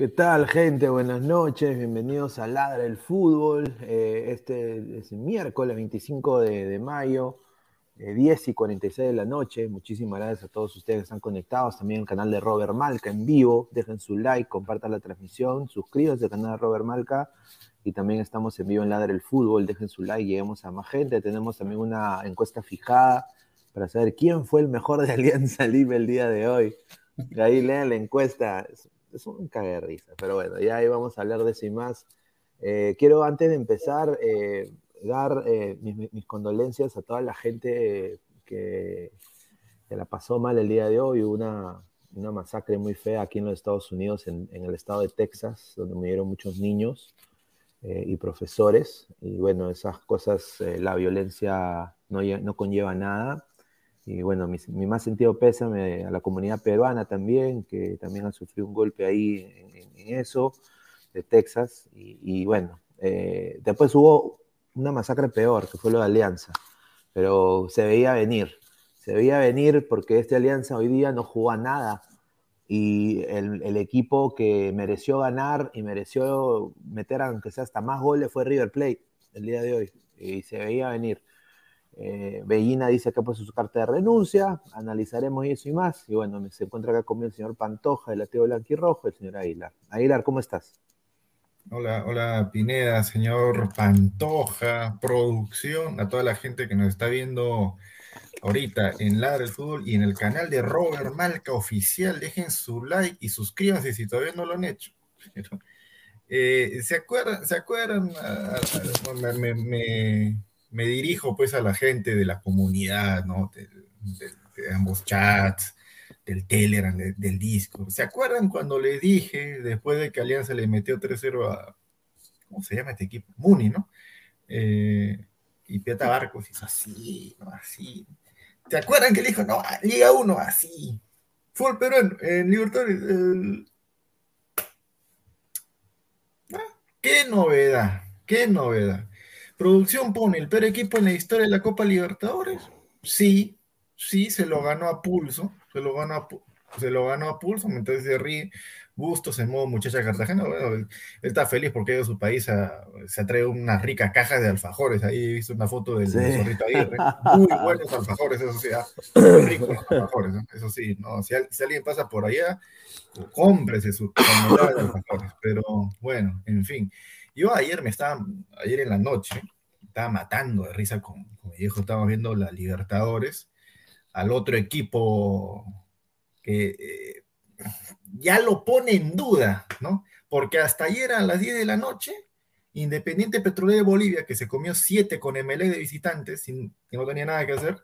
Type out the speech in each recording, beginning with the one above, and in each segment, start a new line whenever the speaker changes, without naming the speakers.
¿Qué tal, gente? Buenas noches, bienvenidos a Ladra el Fútbol. Eh, este es miércoles 25 de, de mayo, eh, 10 y 46 de la noche. Muchísimas gracias a todos ustedes que están conectados. También el canal de Robert Malca en vivo. Dejen su like, compartan la transmisión, suscríbanse al canal de Robert Malca. Y también estamos en vivo en Ladra el Fútbol. Dejen su like, lleguemos a más gente. Tenemos también una encuesta fijada para saber quién fue el mejor de Alianza Lima el día de hoy. Ahí lean la encuesta es un cague de risa, pero bueno, ya ahí vamos a hablar de eso y más. Eh, quiero antes de empezar eh, dar eh, mis, condolencias a toda la gente que, que, la pasó mal el día de hoy. Hubo una, una masacre muy fea aquí en los Estados Unidos, en, en el estado de Texas, donde murieron muchos niños y profesores. Y bueno, esas cosas, la violencia no, no conlleva nada. Y bueno, mi, mi, más sentido pésame a la comunidad peruana también, que también ha sufrido un golpe ahí en, en eso, de Texas. Y, y bueno, eh, después hubo una masacre peor, que fue lo de Alianza, pero se veía venir. Se veía venir porque este Alianza hoy día no jugó a nada. Y el, el equipo que mereció ganar y mereció meter, aunque sea hasta más goles, fue River Plate el día de hoy. Y se veía venir. Eh, Bellina dice que ha puesto su carta de renuncia, analizaremos eso y más. Y bueno, se encuentra acá conmigo el señor Pantoja, el ateo blanquirrojo, el señor Aguilar. Aguilar, ¿cómo estás?
Hola, hola Pineda, señor Pantoja, producción, a toda la gente que nos está viendo ahorita en Ladra el Fútbol y en el canal de Robert Malca Oficial. Dejen su like y suscríbanse si todavía no lo han hecho. Eh, ¿Se acuerdan? ¿Se acuerdan? Me, me, me, me dirijo pues a la gente de la comunidad, ¿no? De, ambos chats, del Telegram, de, del Discord. ¿Se acuerdan cuando le dije, después de que Alianza le metió 3-0 a, ¿cómo se llama este equipo? Muni, ¿no? Eh, y Pieta Barcos hizo así. Así. ¿Se acuerdan que le dijo, no, Liga 1, así? Fue el en Libertadores. ¿Qué novedad? ¿Qué novedad? ¿Producción pone el peor equipo en la historia de la Copa Libertadores? Sí, sí, se lo ganó a pulso, se lo ganó a, se lo ganó a pulso, entonces se ríe. Bustos en modo muchacha Cartagena, bueno, él, él está feliz porque de su país a, se ha traído unas ricas cajas de alfajores. Ahí he visto una foto del, sí. zorrito Aguirre. Muy buenos alfajores, eso sí, muy ricos alfajores, ¿no? eso sí. ¿no? Si, si, alguien pasa por allá, cómprese su de alfajores. Pero bueno, en fin. Yo ayer me estaba, ayer en la noche, estaba matando de risa con, con mi viejo, estábamos viendo la Libertadores, al otro equipo que eh, ya lo pone en duda, ¿no? Porque hasta ayer a las 10 de la noche, Independiente Petrolero de Bolivia, que se comió 7 con MLE de visitantes, sin, que no tenía nada que hacer,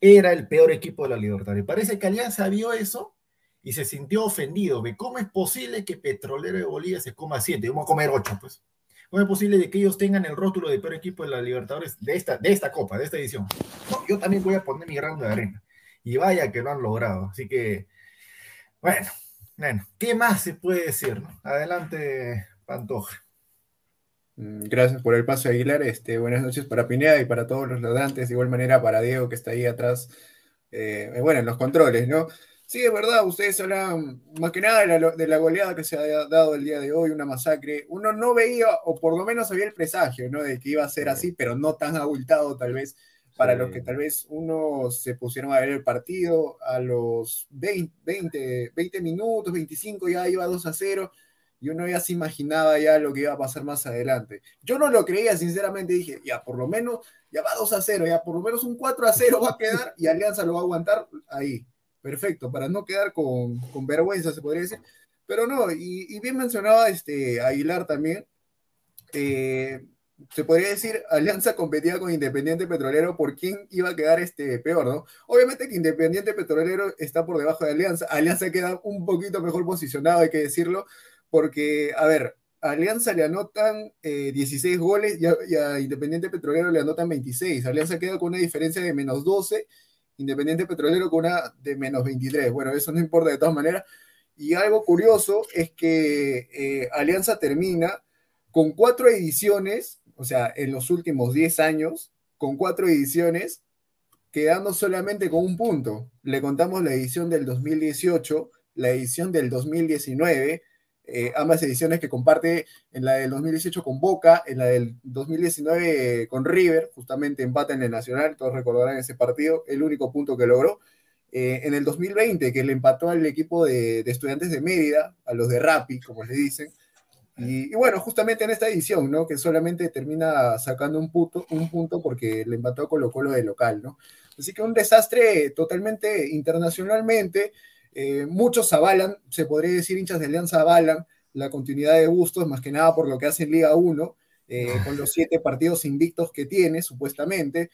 era el peor equipo de la Libertadores. Parece que Alianza vio eso y se sintió ofendido. ¿Cómo es posible que Petrolero de Bolivia se coma 7? Vamos a comer 8, pues. ¿Cómo es posible de que ellos tengan el rótulo de peor equipo de la Libertadores de esta, de esta Copa, de esta edición? Yo también voy a poner mi grano de arena. Y vaya que lo han logrado. Así que, bueno, bueno, ¿qué más se puede decir? No? Adelante, Pantoja.
Gracias por el paso, Aguilar. Este, buenas noches para Pineda y para todos los ladrantes. De igual manera para Diego, que está ahí atrás, eh, bueno, en los controles, ¿no? Sí, es verdad, ustedes hablan más que nada de la, de la, goleada que se ha dado el día de hoy, una masacre. Uno no veía, o por lo menos había el presagio, ¿no? De que iba a ser así, pero no tan abultado tal vez para los que tal vez uno se pusieron a ver el partido a los 20, 20, 20 minutos, 25, ya iba 2 a 0 y uno ya se imaginaba ya lo que iba a pasar más adelante. Yo no lo creía, sinceramente, dije, ya por lo menos, ya va 2 a 0, ya por lo menos un 4 a 0 va a quedar y Alianza lo va a aguantar ahí perfecto, para no quedar con, con vergüenza, se podría decir. Pero no, y, bien mencionaba este Aguilar también, eh, se podría decir, Alianza competía con Independiente Petrolero por quién iba a quedar este peor, ¿no? Obviamente que Independiente Petrolero está por debajo de Alianza, Alianza queda un poquito mejor posicionado, hay que decirlo, porque, a ver, Alianza le anotan 16 eh, goles y y a, Independiente Petrolero le anotan 26, Alianza queda con una diferencia de menos 12 Independiente Petrolero con una de menos 23. Bueno, eso no importa de todas maneras. Y algo curioso es que eh, Alianza termina con cuatro ediciones, o sea, en los últimos 10 años, con cuatro ediciones, quedando solamente con un punto. Le contamos la edición del 2018, la edición del 2019, eh, ambas ediciones que comparte en la del 2018 con Boca, en la del 2019 con River, justamente empata en el Nacional, todos recordarán ese partido, el único punto que logró. Eh, en el 2020, que le empató al equipo de, estudiantes de Mérida, a los de Rappi, como le dicen. Y, bueno, justamente en esta edición, ¿no? Que solamente termina sacando un punto, un punto porque le empató a Colo Colo de local, ¿no? Así que un desastre totalmente internacionalmente. Eh, muchos avalan, se podría decir hinchas de Alianza avalan la continuidad de Bustos, más que nada por lo que hace en Liga 1, eh, con los siete partidos invictos que tiene, supuestamente,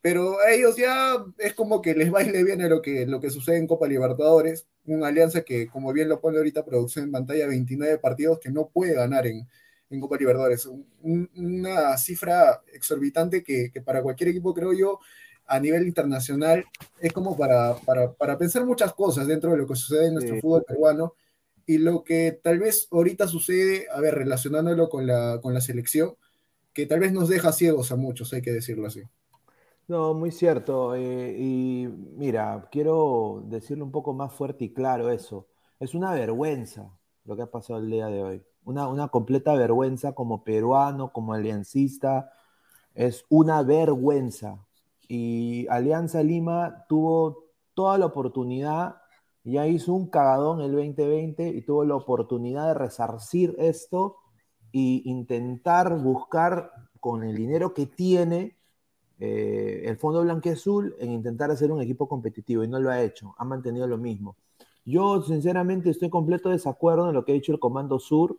pero a ellos ya es como que les baile bien a lo que, lo que sucede en Copa Libertadores, una alianza que, como bien lo pone ahorita producción en pantalla, 29 partidos que no puede ganar en, en Copa Libertadores. una cifra exorbitante que, que, para cualquier equipo, creo yo, a nivel internacional es como para, para, pensar muchas cosas dentro de lo que sucede en nuestro fútbol peruano y lo que tal vez ahorita sucede, a ver, relacionándolo con la, con la selección, que tal vez nos deja ciegos a muchos, hay que decirlo así.
No, muy cierto. Eh, y mira, quiero decirlo un poco más fuerte y claro eso. Es una vergüenza lo que ha pasado el día de hoy. Una, una completa vergüenza como peruano, como aliancista. Es una vergüenza y Alianza Lima tuvo toda la oportunidad, ya hizo un cagadón el 2020 y tuvo la oportunidad de resarcir esto e intentar buscar con el dinero que tiene eh, el Fondo Blanqueazul en intentar hacer un equipo competitivo y no lo ha hecho, ha mantenido lo mismo. Yo sinceramente estoy completo desacuerdo en lo que ha dicho el Comando Sur.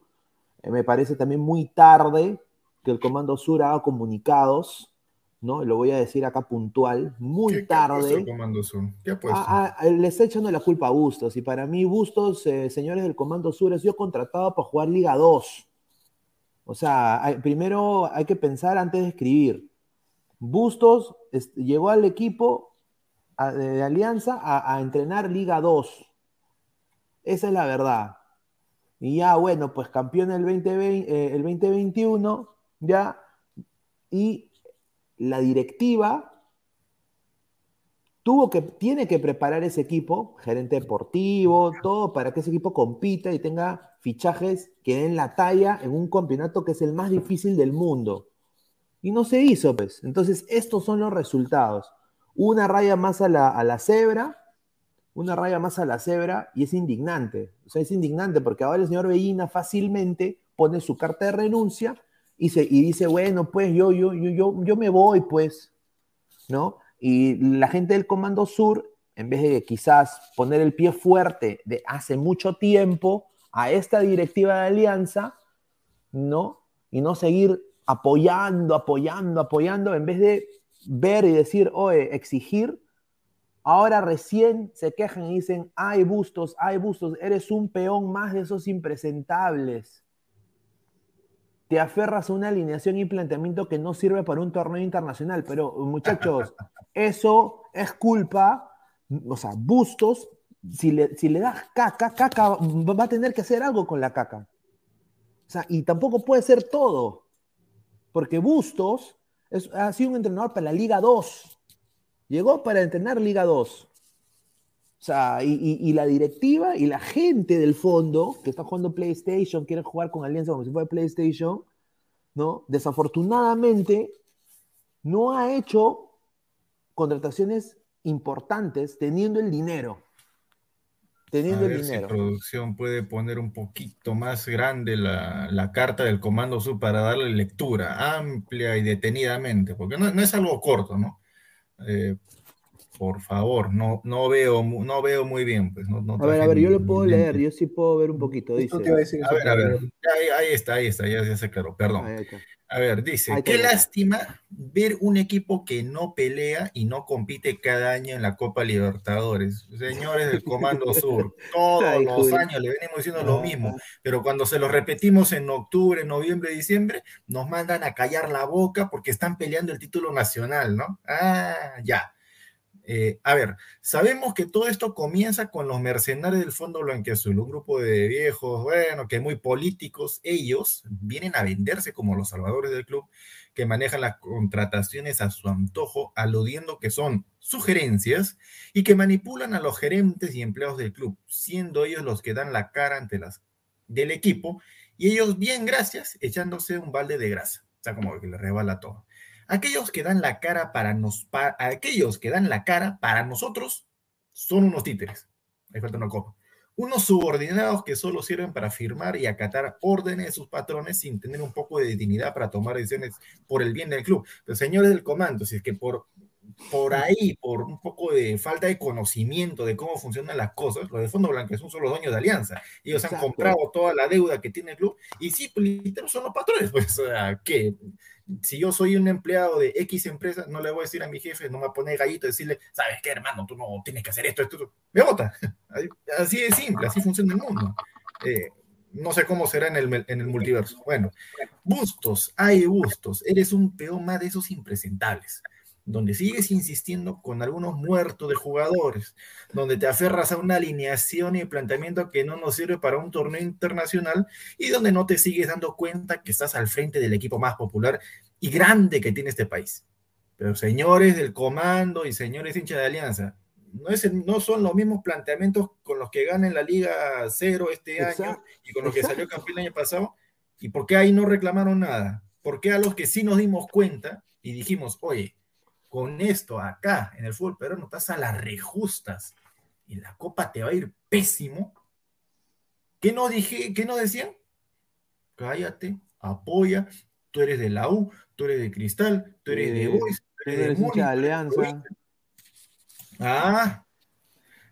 Eh, me parece también muy tarde que el Comando Sur haga comunicados ¿no? Lo voy a decir acá puntual, muy tarde. ¿Qué ha puesto? Ah, ah, le está echando la culpa a Bustos. Y para mí, Bustos, eh, señores del Comando Sur, ha sido contratado para jugar Liga 2. O sea, primero hay que pensar antes de escribir. Bustos llegó al equipo de, Alianza a, entrenar Liga 2. Esa es la verdad. Y ya, bueno, pues campeón el, 2020, eh, el 2021, ya. Y la directiva tuvo que, tiene que preparar ese equipo, gerente deportivo, todo, para que ese equipo compita y tenga fichajes que den la talla en un campeonato que es el más difícil del mundo. Y no se hizo, pues. Entonces, estos son los resultados. Una raya más a la, a la cebra, una raya más a la cebra, y es indignante. O sea, es indignante porque ahora el señor Bellina fácilmente pone su carta de renuncia y, dice, bueno, pues yo, yo, yo, yo, yo me voy, pues, ¿no? Y la gente del Comando Sur, en vez de quizás poner el pie fuerte de hace mucho tiempo a esta directiva de alianza, ¿no? Y no seguir apoyando, apoyando, apoyando, en vez de ver y decir, oye, exigir, ahora recién se quejan y dicen, ay, bustos, ay, bustos, eres un peón más de esos impresentables te aferras a una alineación y planteamiento que no sirve para un torneo internacional. Pero, muchachos, eso es culpa, o sea, Bustos, si le, si le das caca, caca va a tener que hacer algo con la caca. O sea, y tampoco puede ser todo, porque Bustos ha sido un entrenador para la Liga 2. Llegó para entrenar Liga 2. O sea, y, y- y la directiva y la gente del fondo que está jugando PlayStation, quieren jugar con Alianza como si fuera PlayStation, ¿no? Desafortunadamente, no ha hecho contrataciones importantes teniendo el dinero.
A
Teniendo el
ver si
dinero.
producción puede poner un poquito más grande la, la carta del Comando Sur para darle lectura amplia y detenidamente, porque no, no es algo corto, ¿no? Eh, por favor, no, no, veo, no veo muy bien, pues. No, no
A ver, a ver, yo lo puedo leer, yo sí puedo ver un poquito. Dice.
A ver, a ver, ahí, ahí está, ahí está, ya, ya se aclaró, perdón. A ver, dice, qué lástima ver un equipo que no pelea y no compite cada año en la Copa Libertadores. Señores del Comando Sur, todos
Ay,
los años le venimos diciendo lo mismo, pero cuando se lo repetimos en octubre, noviembre, diciembre, nos mandan a callar la boca porque están peleando el título nacional, ¿no? Ah, ya. Eh, a ver, sabemos que todo esto comienza con los mercenarios del Fondo Blanquiazul, un grupo de viejos, bueno, que muy políticos, ellos vienen a venderse como los salvadores del club, que manejan las contrataciones a su antojo, aludiendo que son sugerencias y que manipulan a los gerentes y empleados del club, siendo ellos los que dan la cara ante las del equipo y ellos bien gracias echándose un balde de grasa, o sea, como que le rebala todo. Aquellos que dan la cara para nos, pa- aquellos que dan la cara para nosotros son unos títeres. Ahí falta una copa. Unos subordinados que solo sirven para firmar y acatar órdenes de sus patrones sin tener un poco de dignidad para tomar decisiones por el bien del club. Pero señores del comando, si es que por, por ahí, por un poco de falta de conocimiento de cómo funcionan las cosas, los de Fondo Blanquezón son los dueños de Alianza. Ellos han comprado toda la deuda que tiene el club y sí, son los patrones. Pues, ¿qué? Si yo soy un empleado de X empresa, no le voy a decir a mi jefe, no me poner gallito decirle, ¿sabes qué, hermano? Tú no tienes que hacer esto, esto, esto". Me vota. Así de simple, así funciona el mundo. Eh, no sé cómo será en el, en el multiverso. Bueno, Bustos, hay Bustos, eres un peón más de esos impresentables, donde sigues insistiendo con algunos muertos de jugadores, donde te aferras a una alineación y planteamiento que no nos sirve para un torneo internacional y donde no te sigues dando cuenta que estás al frente del equipo más popular y grande que tiene este país. Pero señores del comando y señores hinchas de Alianza, no, es no son los mismos planteamientos con los que ganan la Liga Cero este año
Exacto.
y con los que salió campeón el año pasado. ¿Y por qué ahí no reclamaron nada? ¿Por qué a los que sí nos dimos cuenta y dijimos, oye, con esto acá en el fútbol peruano estás a las rejustas y la copa te va a ir pésimo? ¿Qué no dije, qué no decían? Cállate, apoya, tú eres de la U, tú eres de Cristal, tú eres de Boys, tú eres de
eres hincha de
Múnich, de
Alianza.
Ah,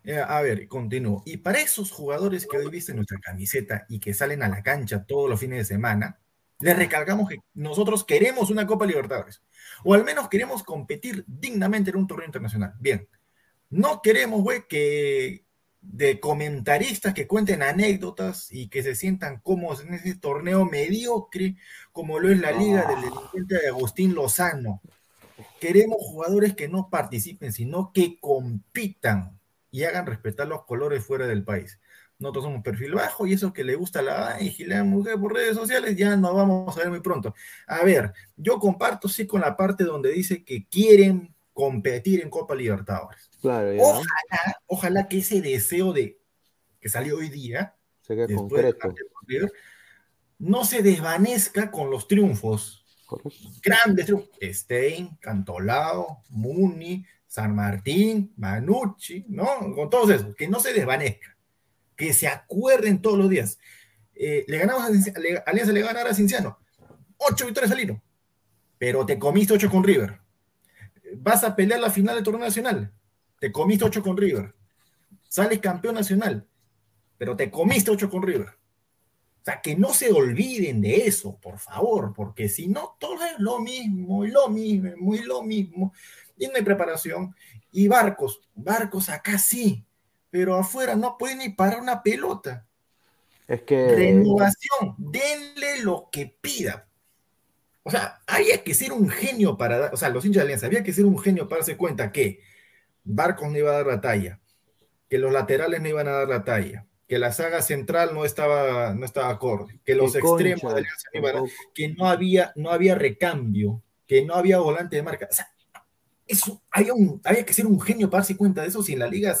eh, a ver, continúo. Y para esos jugadores que hoy visten nuestra camiseta y que salen a la cancha todos los fines de semana, les recalcamos que nosotros queremos una Copa Libertadores, o al menos queremos competir dignamente en un torneo internacional. Bien, no queremos, güey, que de comentaristas que cuenten anécdotas y que se sientan cómodos en ese torneo mediocre como lo es la liga del delincuente de Agustín Lozano. Queremos jugadores que no participen, sino que compitan y hagan respetar los colores fuera del país. Nosotros somos perfil bajo y eso que le gusta la y la mujer por redes sociales ya nos vamos a ver muy pronto. A ver, yo comparto sí con la parte donde dice que quieren competir en Copa Libertadores.
Claro, ya.
Ojalá, ojalá que ese deseo de que salió hoy día
Se concreto.
River, no se desvanezca con los triunfos. Grandes triunfos. Stein, Cantolao, Muni, San Martín, Manucci, ¿no? Con todos esos. Que no se desvanezca. Que se acuerden todos los días. Eh, le ganamos a Alianza le va a ganar a Cinciano. Ocho victorias al. Pero te comiste ocho con River. Vas a pelear la final del torneo nacional. Te comiste ocho con River. Sales campeón nacional. Pero te comiste ocho con River. O sea, que no se olviden de eso, por favor, porque si no, todo es lo mismo, y lo mismo, y lo mismo. Y no hay preparación. Y barcos, barcos acá sí, pero afuera no pueden ni parar una pelota.
Es que.
Renovación, denle lo que pida. O sea, había que ser un genio para dar, o sea, los hinchas de Alianza, había que ser un genio para darse cuenta que Barcos no iba a dar la talla, que los laterales no iban a dar la talla, que la saga central no estaba, no estaba acorde, que los extremos
concha,
de Alianza no iban a-
tampoco.
que no había, no había recambio, que no había volante de marca. O sea, eso, hay, un, hay que ser un genio para darse cuenta de eso si en la liga,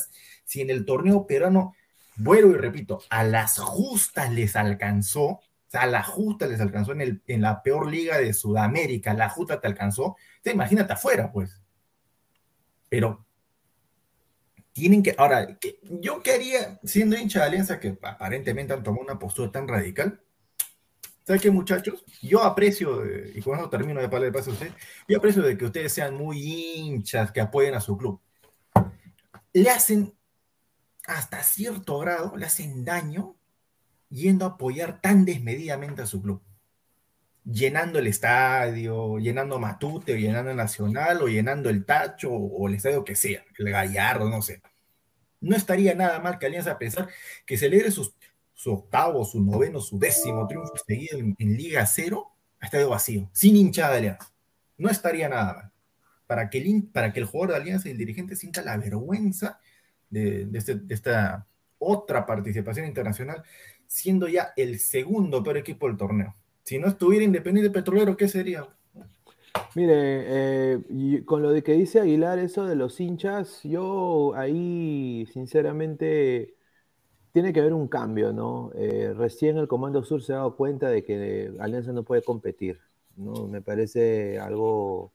si en el torneo peruano, vuelvo y repito, a las justas les alcanzó, o sea, a la justa les alcanzó en, el, en la peor liga de Sudamérica, la justa te alcanzó, te imagínate afuera, pues. Pero tienen que, ahora, yo quería, siendo hincha de Alianza, que aparentemente han tomado una postura tan radical, ¿Saben qué, muchachos? Yo aprecio, y con eso termino de hablar de paso a usted, yo aprecio de que ustedes sean muy hinchas, que apoyen a su club. Le hacen, hasta cierto grado, le hacen daño yendo a apoyar tan desmedidamente a su club. Llenando el estadio, llenando Matute, o llenando Nacional, o llenando el Tacho, o el estadio que sea, el Gallardo, no sé. No estaría nada mal que Alianza pensar que celebre su octavo, su noveno, su décimo triunfo seguido en, Liga Cero ha estado vacío, sin hinchada de Alianza. No estaría nada mal. Para que, el, para que el jugador de Alianza y el dirigente sienta la vergüenza de, este, de, esta otra participación internacional, siendo ya el segundo peor equipo del torneo. Si no estuviera Independiente Petrolero, ¿qué sería?
Mire, eh, con lo de que dice Aguilar, eso de los hinchas, yo ahí sinceramente tiene que haber un cambio, ¿no? Eh, recién el Comando Sur se ha dado cuenta de que Alianza no puede competir, ¿no? Me parece algo,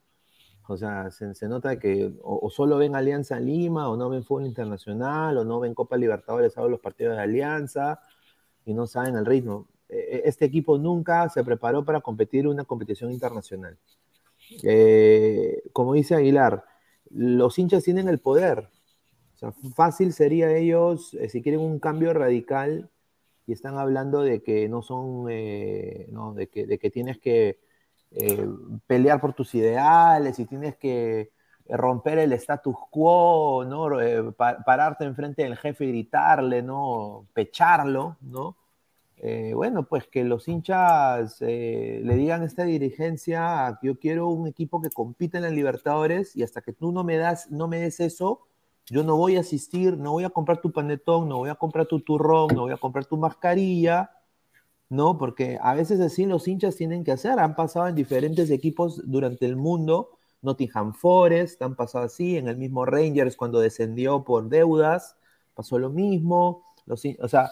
o sea, se, nota que o, solo ven Alianza Lima, o no ven fútbol internacional, o no ven Copa Libertadores, saben los partidos de Alianza, y no saben el ritmo. E, e, este equipo nunca se preparó para competir una competición internacional. Eh, como dice Aguilar, los hinchas tienen el poder, fácil sería ellos, eh, si quieren un cambio radical, y están hablando de que no son, eh, no, de, que, de que tienes que eh, pelear por tus ideales y tienes que romper el status quo, ¿no? pararte enfrente del jefe y gritarle, ¿no? Pecharlo, ¿no? bueno, pues que los hinchas le digan a esta dirigencia yo quiero un equipo que compita en la Libertadores y hasta que tú no me das, no me des eso, yo no voy a asistir, no voy a comprar tu panetón, no voy a comprar tu turrón, no voy a comprar tu mascarilla, ¿no? Porque a veces así los hinchas tienen que hacer. Han pasado en diferentes equipos durante el mundo. Nottingham Forest, han pasado así, en el mismo Rangers cuando descendió por deudas, pasó lo mismo. Los, o sea,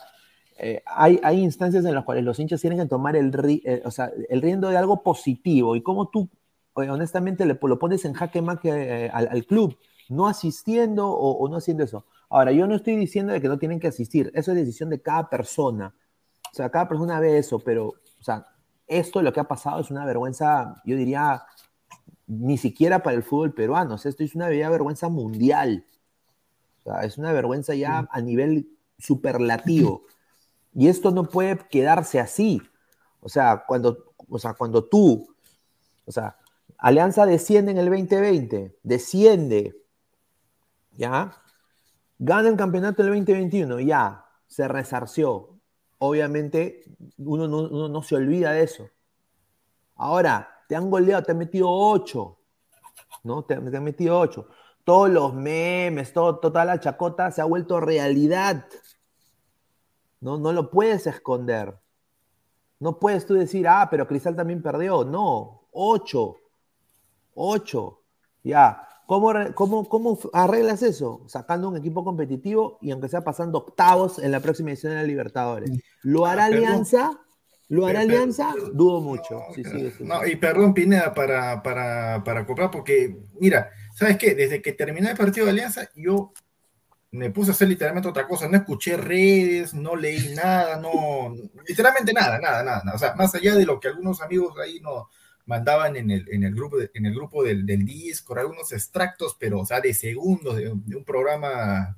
eh, hay, hay, instancias en las cuales los hinchas tienen que tomar el, eh, o sea, el riendo de algo positivo. Y como tú, honestamente, le, lo pones en jaque eh, al, al club no asistiendo o, no haciendo eso. Ahora, yo no estoy diciendo de que no tienen que asistir, eso es decisión de cada persona. O sea, cada persona ve eso, pero, o sea, esto lo que ha pasado es una vergüenza, yo diría, ni siquiera para el fútbol peruano, o sea, esto es una vergüenza mundial. O sea, es una vergüenza ya a nivel superlativo. Y esto no puede quedarse así. O sea, cuando, o sea, cuando tú, o sea, Alianza desciende en el 2020, desciende, ¿ya? Gana el campeonato del 2021, ya, se resarció. Obviamente, uno no, se olvida de eso. Ahora, te han goleado, te han metido 8, ¿no? Te, han metido 8. Todos los memes, todo, toda la chacota se ha vuelto realidad. No, no lo puedes esconder. No puedes tú decir, ah, pero Cristal también perdió. No, 8. 8. Ya. ¿Cómo, cómo, arreglas eso? Sacando un equipo competitivo y aunque sea pasando octavos en la próxima edición de la Libertadores. ¿Lo hará Alianza? ¿Lo hará Alianza? Dudo mucho.
no, y perdón, Pineda, para, para, para comprar, porque, mira, ¿sabes qué? Desde que terminé el partido de Alianza, yo me puse a hacer literalmente otra cosa. No escuché redes, no leí nada, no. Literalmente nada, nada, nada. O sea, más allá de lo que algunos amigos ahí no, mandaban en el, en el grupo, en el grupo del, del Discord algunos extractos, pero, o sea, de segundos de, un programa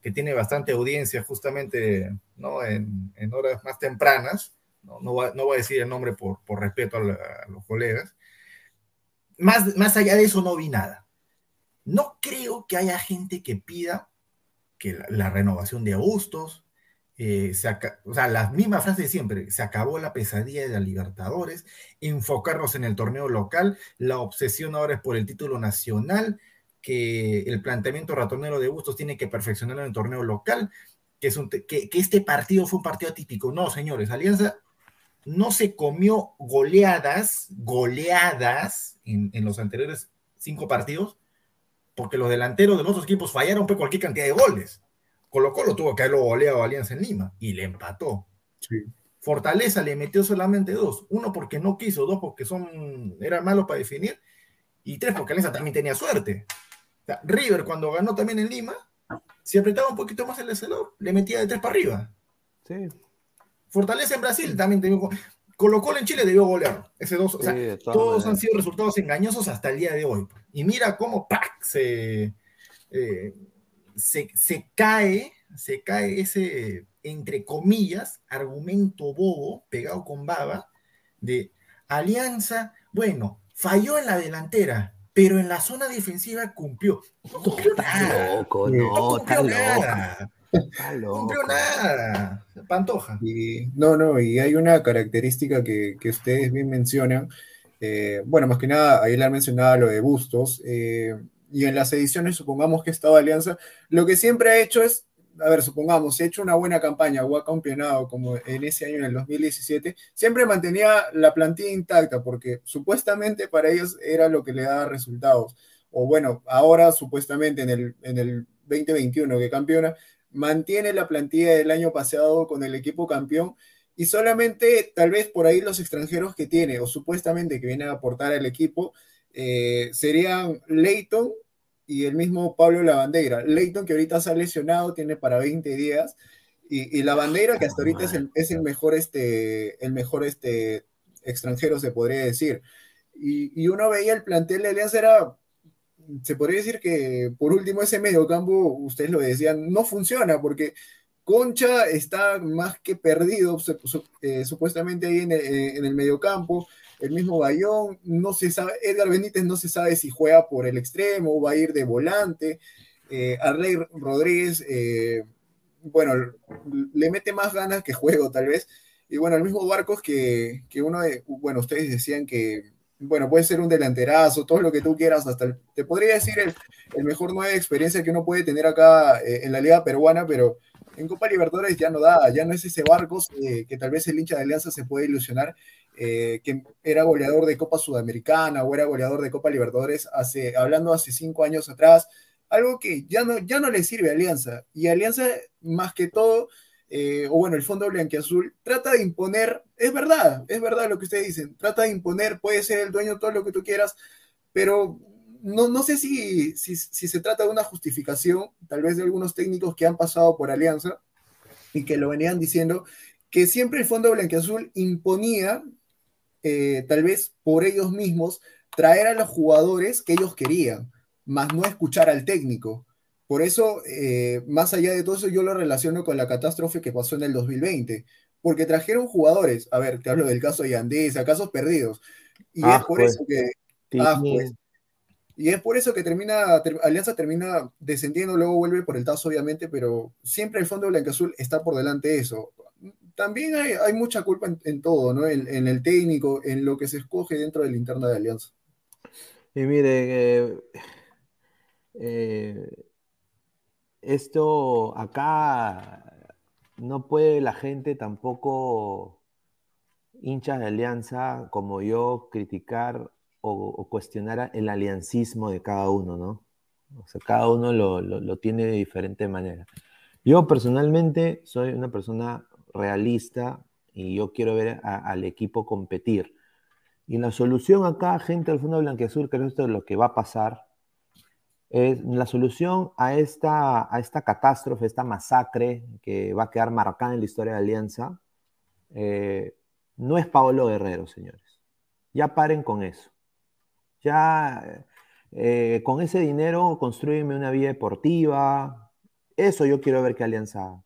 que tiene bastante audiencia justamente, ¿no? En, en horas más tempranas, no, no, voy, no, voy a decir el nombre por, por respeto a, a, los colegas. Más, más allá de eso no vi nada. No creo que haya gente que pida que la, la renovación de Augustos, eh, o sea, las mismas frases de siempre, se acabó la pesadilla de la Libertadores, enfocarnos en el torneo local, la obsesión ahora es por el título nacional, que el planteamiento ratonero de Bustos tiene que perfeccionar en el torneo local, que, es que, este partido fue un partido atípico. No, señores, Alianza no se comió goleadas, goleadas en, los anteriores cinco partidos, porque los delanteros de los otros equipos fallaron pues, cualquier cantidad de goles. Colo Colo tuvo que haberlo goleado a Alianza en Lima y le empató. Fortaleza le metió solamente dos. Uno porque no quiso, dos porque son, eran malos para definir y tres porque Alianza también tenía suerte. River cuando ganó también en Lima, si apretaba un poquito más el acelerador, le metía de tres para arriba.
Sí.
Fortaleza en Brasil también tenía... Colo Colo en Chile debió golear. Ese dos, o sea, todos han sido resultados engañosos hasta el día de hoy. Y mira cómo Se, eh, se, se, cae, se cae ese, entre comillas, argumento bobo, pegado con baba, de Alianza, bueno, falló en la delantera, pero en la zona defensiva cumplió. No cumplió nada.
Loco, no,
no cumplió nada. No cumplió nada. Pantoja.
Y, no, no, y hay una característica que, que ustedes bien mencionan. Eh, bueno, más que nada, ahí le han mencionado lo de Bustos. Eh, y en las ediciones, supongamos que estaba Alianza, lo que siempre ha hecho es a ver, supongamos, si ha hecho una buena campaña o ha campeonado como en ese año, en el 2017, siempre mantenía la plantilla intacta porque supuestamente para ellos era lo que le daba resultados. O bueno, ahora supuestamente en el, en el 2021 que campeona, mantiene la plantilla del año pasado con el equipo campeón y solamente tal vez por ahí los extranjeros que tiene o supuestamente que vienen a aportar al equipo eh, serían Leighton y el mismo Pablo Lavandera. Leighton, que ahorita se ha lesionado, tiene para 20 días, y, y Lavandera, que hasta ahorita es el, es el, mejor, este, el mejor este, extranjero, se podría decir. Y, y, uno veía el plantel de Alianza, era, se podría decir que por último ese mediocampo, ustedes lo decían, no funciona, porque Concha está más que perdido, eh, supuestamente ahí en el, en el mediocampo el mismo Bayón, no se sabe, Edgar Benítez no se sabe si juega por el extremo va a ir de volante, eh, Rodríguez, eh, bueno, le mete más ganas que juego tal vez, y bueno, el mismo Barcos que, que uno, de, bueno, ustedes decían que, bueno, puede ser un delanterazo, todo lo que tú quieras, hasta te podría decir el, mejor nueve de experiencia que uno puede tener acá eh, en la liga peruana, pero en Copa Libertadores ya no da, ya no es ese Barcos eh, que tal vez el hincha de Alianza se puede ilusionar, eh, que era goleador de Copa Sudamericana o era goleador de Copa Libertadores, hace, hablando hace cinco años atrás, algo que ya no, ya no le sirve a Alianza. Y Alianza, más que todo, eh, o bueno, el Fondo Blanquiazul, trata de imponer, es verdad, es verdad lo que ustedes dicen, trata de imponer, puede ser el dueño todo lo que tú quieras, pero no, no sé si, si, si se trata de una justificación, tal vez de algunos técnicos que han pasado por Alianza y que lo venían diciendo, que siempre el Fondo Blanquiazul imponía eh, tal vez por ellos mismos, traer a los jugadores que ellos querían, más no escuchar al técnico. Por eso, eh, más allá de todo eso, yo lo relaciono con la catástrofe que pasó en el 2020, porque trajeron jugadores, a ver, te hablo del caso de Yandés, a casos perdidos, y ah, es por pues. eso que... Ah, pues, y es por eso que termina, ter, Alianza termina descendiendo, luego vuelve por el TAS, obviamente, pero siempre el Fondo Blanca-Azul está por delante de eso también hay, hay mucha culpa en, en todo, ¿no? En, en, el técnico, en lo que se escoge dentro de la interna de Alianza.
Y mire, eh, eh, esto acá no puede la gente tampoco, hinchas de Alianza como yo, criticar o, cuestionar el aliancismo de cada uno, ¿no? O sea, cada uno lo, lo, tiene de diferente manera. Yo personalmente soy una persona realista y yo quiero ver a, al equipo competir. Y la solución acá, gente del Fondo Blanqueazul, que esto es lo que va a pasar, la solución a esta, a esta catástrofe, esta masacre que va a quedar marcada en la historia de Alianza, eh, no es Paolo Guerrero, señores. Ya paren con eso. Ya eh, con ese dinero construyenme una vía deportiva. Eso yo quiero ver que Alianza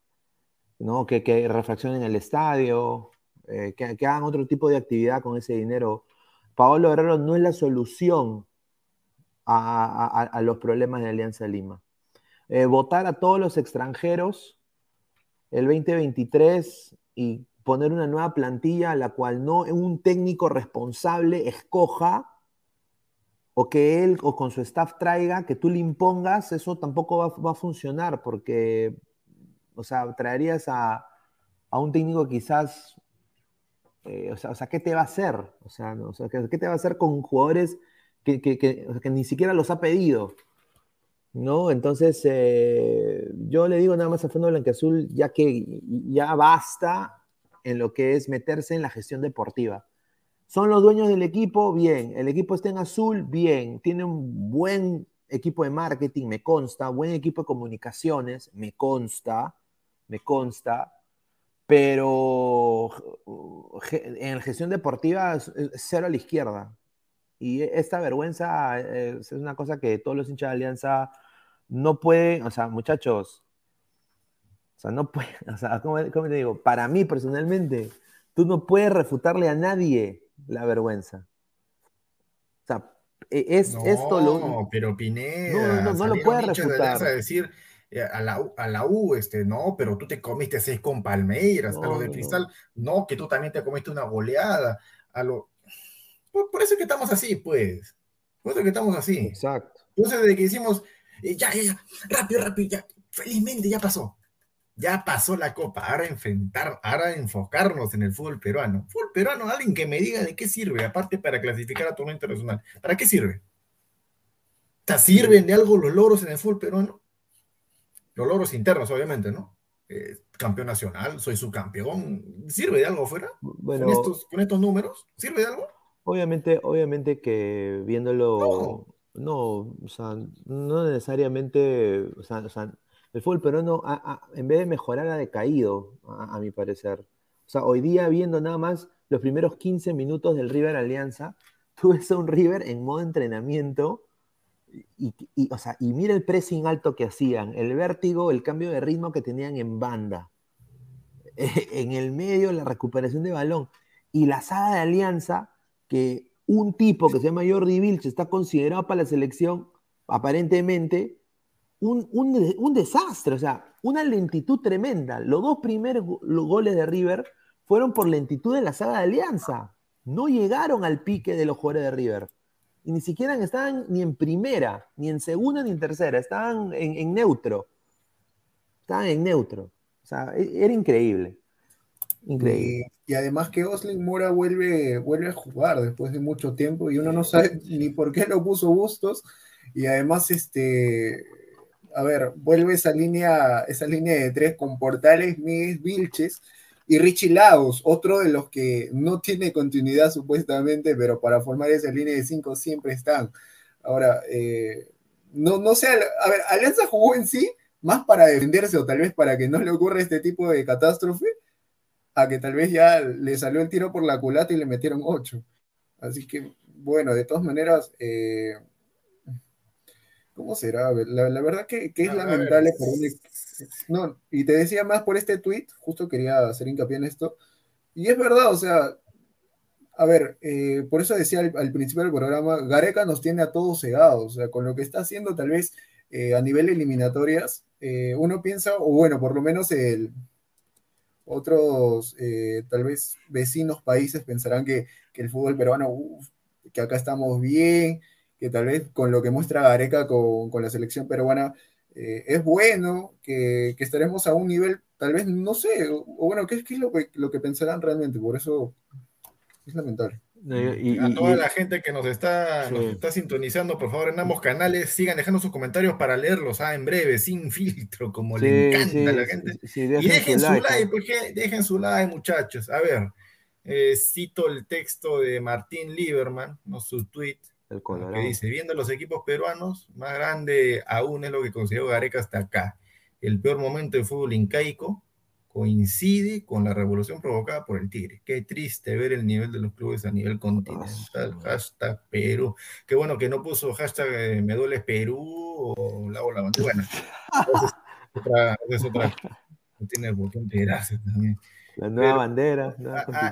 ¿no? que, que refaccionen el estadio, eh, que, que, hagan otro tipo de actividad con ese dinero. Paolo Guerrero no es la solución a, los problemas de Alianza Lima. Eh, votar a todos los extranjeros el 2023 y poner una nueva plantilla a la cual no un técnico responsable escoja o que él o con su staff traiga, que tú le impongas, eso tampoco va, va a funcionar porque o sea, traerías a, a un técnico quizás, eh, o, sea, o, sea, ¿qué te va a hacer? O sea, o sea ¿qué, ¿qué, te va a hacer con jugadores que, que, que, ni siquiera los ha pedido? ¿no? Entonces, eh, yo le digo nada más a Fondo Blanqueazul, ya que ya basta en lo que es meterse en la gestión deportiva. Son los dueños del equipo, bien. El equipo está en azul, bien. Tiene un buen equipo de marketing, me consta. Buen equipo de comunicaciones, me consta. Me consta. Pero en la gestión deportiva, cero a la izquierda. Y esta vergüenza es una cosa que todos los hinchas de Alianza no pueden, o sea, muchachos, o sea, no pueden, o sea, ¿cómo, ¿cómo, te digo? Para mí personalmente, tú no puedes refutarle a nadie la vergüenza. O sea, e, es esto lo.
No, pero Pineda.
No, no, no, lo puedes refutar.
Decir eh, a la, a la U, este, no, pero tú te comiste seis con Palmeiras, a lo de Cristal, no, que tú también te comiste una goleada, a lo. Por, eso es que estamos así, pues. Por eso es que estamos así.
Exacto.
Entonces, desde que hicimos, eh, ya, ya, ya, rápido, rápido, ya, felizmente ya pasó ya pasó la copa, ahora enfrentar, ahora enfocarnos en el fútbol peruano. Fútbol peruano, alguien que me diga de qué sirve, aparte para clasificar a torneo internacional. ¿Para qué sirve? ¿Sirven de algo los logros en el fútbol peruano? Los logros internos, obviamente, ¿no? Eh, campeón nacional, soy subcampeón. ¿Sirve de algo fuera?
Bueno,
¿Con estos, con estos números? ¿Sirve de algo?
Obviamente, obviamente que viéndolo, no, o sea, no necesariamente, o sea, o sea el fútbol peruano, en vez de mejorar, ha decaído, a, mi parecer. O sea, hoy día, viendo nada más los primeros 15 minutos del River Alianza, tú ves a un River en modo entrenamiento y, o sea, y mira el pressing alto que hacían, el vértigo, el cambio de ritmo que tenían en banda, en el medio, la recuperación de balón. Y la saga de Alianza, que un tipo que se llama Jordi Vilch está considerado para la selección, aparentemente, un, desastre, o sea, una lentitud tremenda. Los dos primeros goles de River fueron por lentitud de la saga de Alianza. No llegaron al pique de los jugadores de River. Y ni siquiera estaban ni en primera, ni en segunda, ni en tercera. Estaban en, neutro. Estaban en neutro. O sea, e, era increíble. Increíble.
Y, además que Osling Mora vuelve, vuelve a jugar después de mucho tiempo y uno no sabe ni por qué lo puso Bustos. Y además, este, a ver, vuelve esa línea, esa línea de tres con Portales, Miguel Vilches y Richie Lagos, otro de los que no tiene continuidad supuestamente, pero para formar esa línea de cinco siempre están. Ahora, eh, no, no sé, a ver, Alianza jugó en sí más para defenderse o tal vez para que no le ocurra este tipo de catástrofe, a que tal vez ya le salió el tiro por la culata y le metieron ocho. Así que, bueno, de todas maneras, eh, ¿Cómo será? La, verdad que, es lamentable por No, y te decía más por este tweet, justo quería hacer hincapié en esto. Y es verdad, o sea, a ver, eh, por eso decía al, principio del programa, Gareca nos tiene a todos cegados, o sea, con lo que está haciendo tal vez eh, a nivel eliminatorias, eh, uno piensa, o bueno, por lo menos el, otros, tal vez vecinos países pensarán que, el fútbol peruano, que acá estamos bien, que tal vez con lo que muestra Gareca con, la selección peruana eh, es bueno, que, estaremos a un nivel, tal vez, no sé, o, bueno, ¿qué, es lo que, lo que pensarán realmente? Por eso es lamentable.
Y, a toda la gente que nos está, está sintonizando, por favor, en ambos canales, sigan dejando sus comentarios para leerlos ah, en breve, sin filtro, como le encanta a la gente. y dejen su like, porque dejen su like, muchachos. A ver, eh, cito el texto de Martín Lieberman, ¿no? su tweet.
El
que dice, viendo los equipos peruanos, más grande aún es lo que consideró Gareca hasta acá. El peor momento del fútbol incaico coincide con la revolución provocada por el Tigre. Qué triste ver el nivel de los clubes a nivel continental. Hashtag Perú. Qué bueno que no puso hashtag eh, me duele Perú o la la Bueno, es otra, es otra. No tiene por qué enterarse también.
La nueva bandera.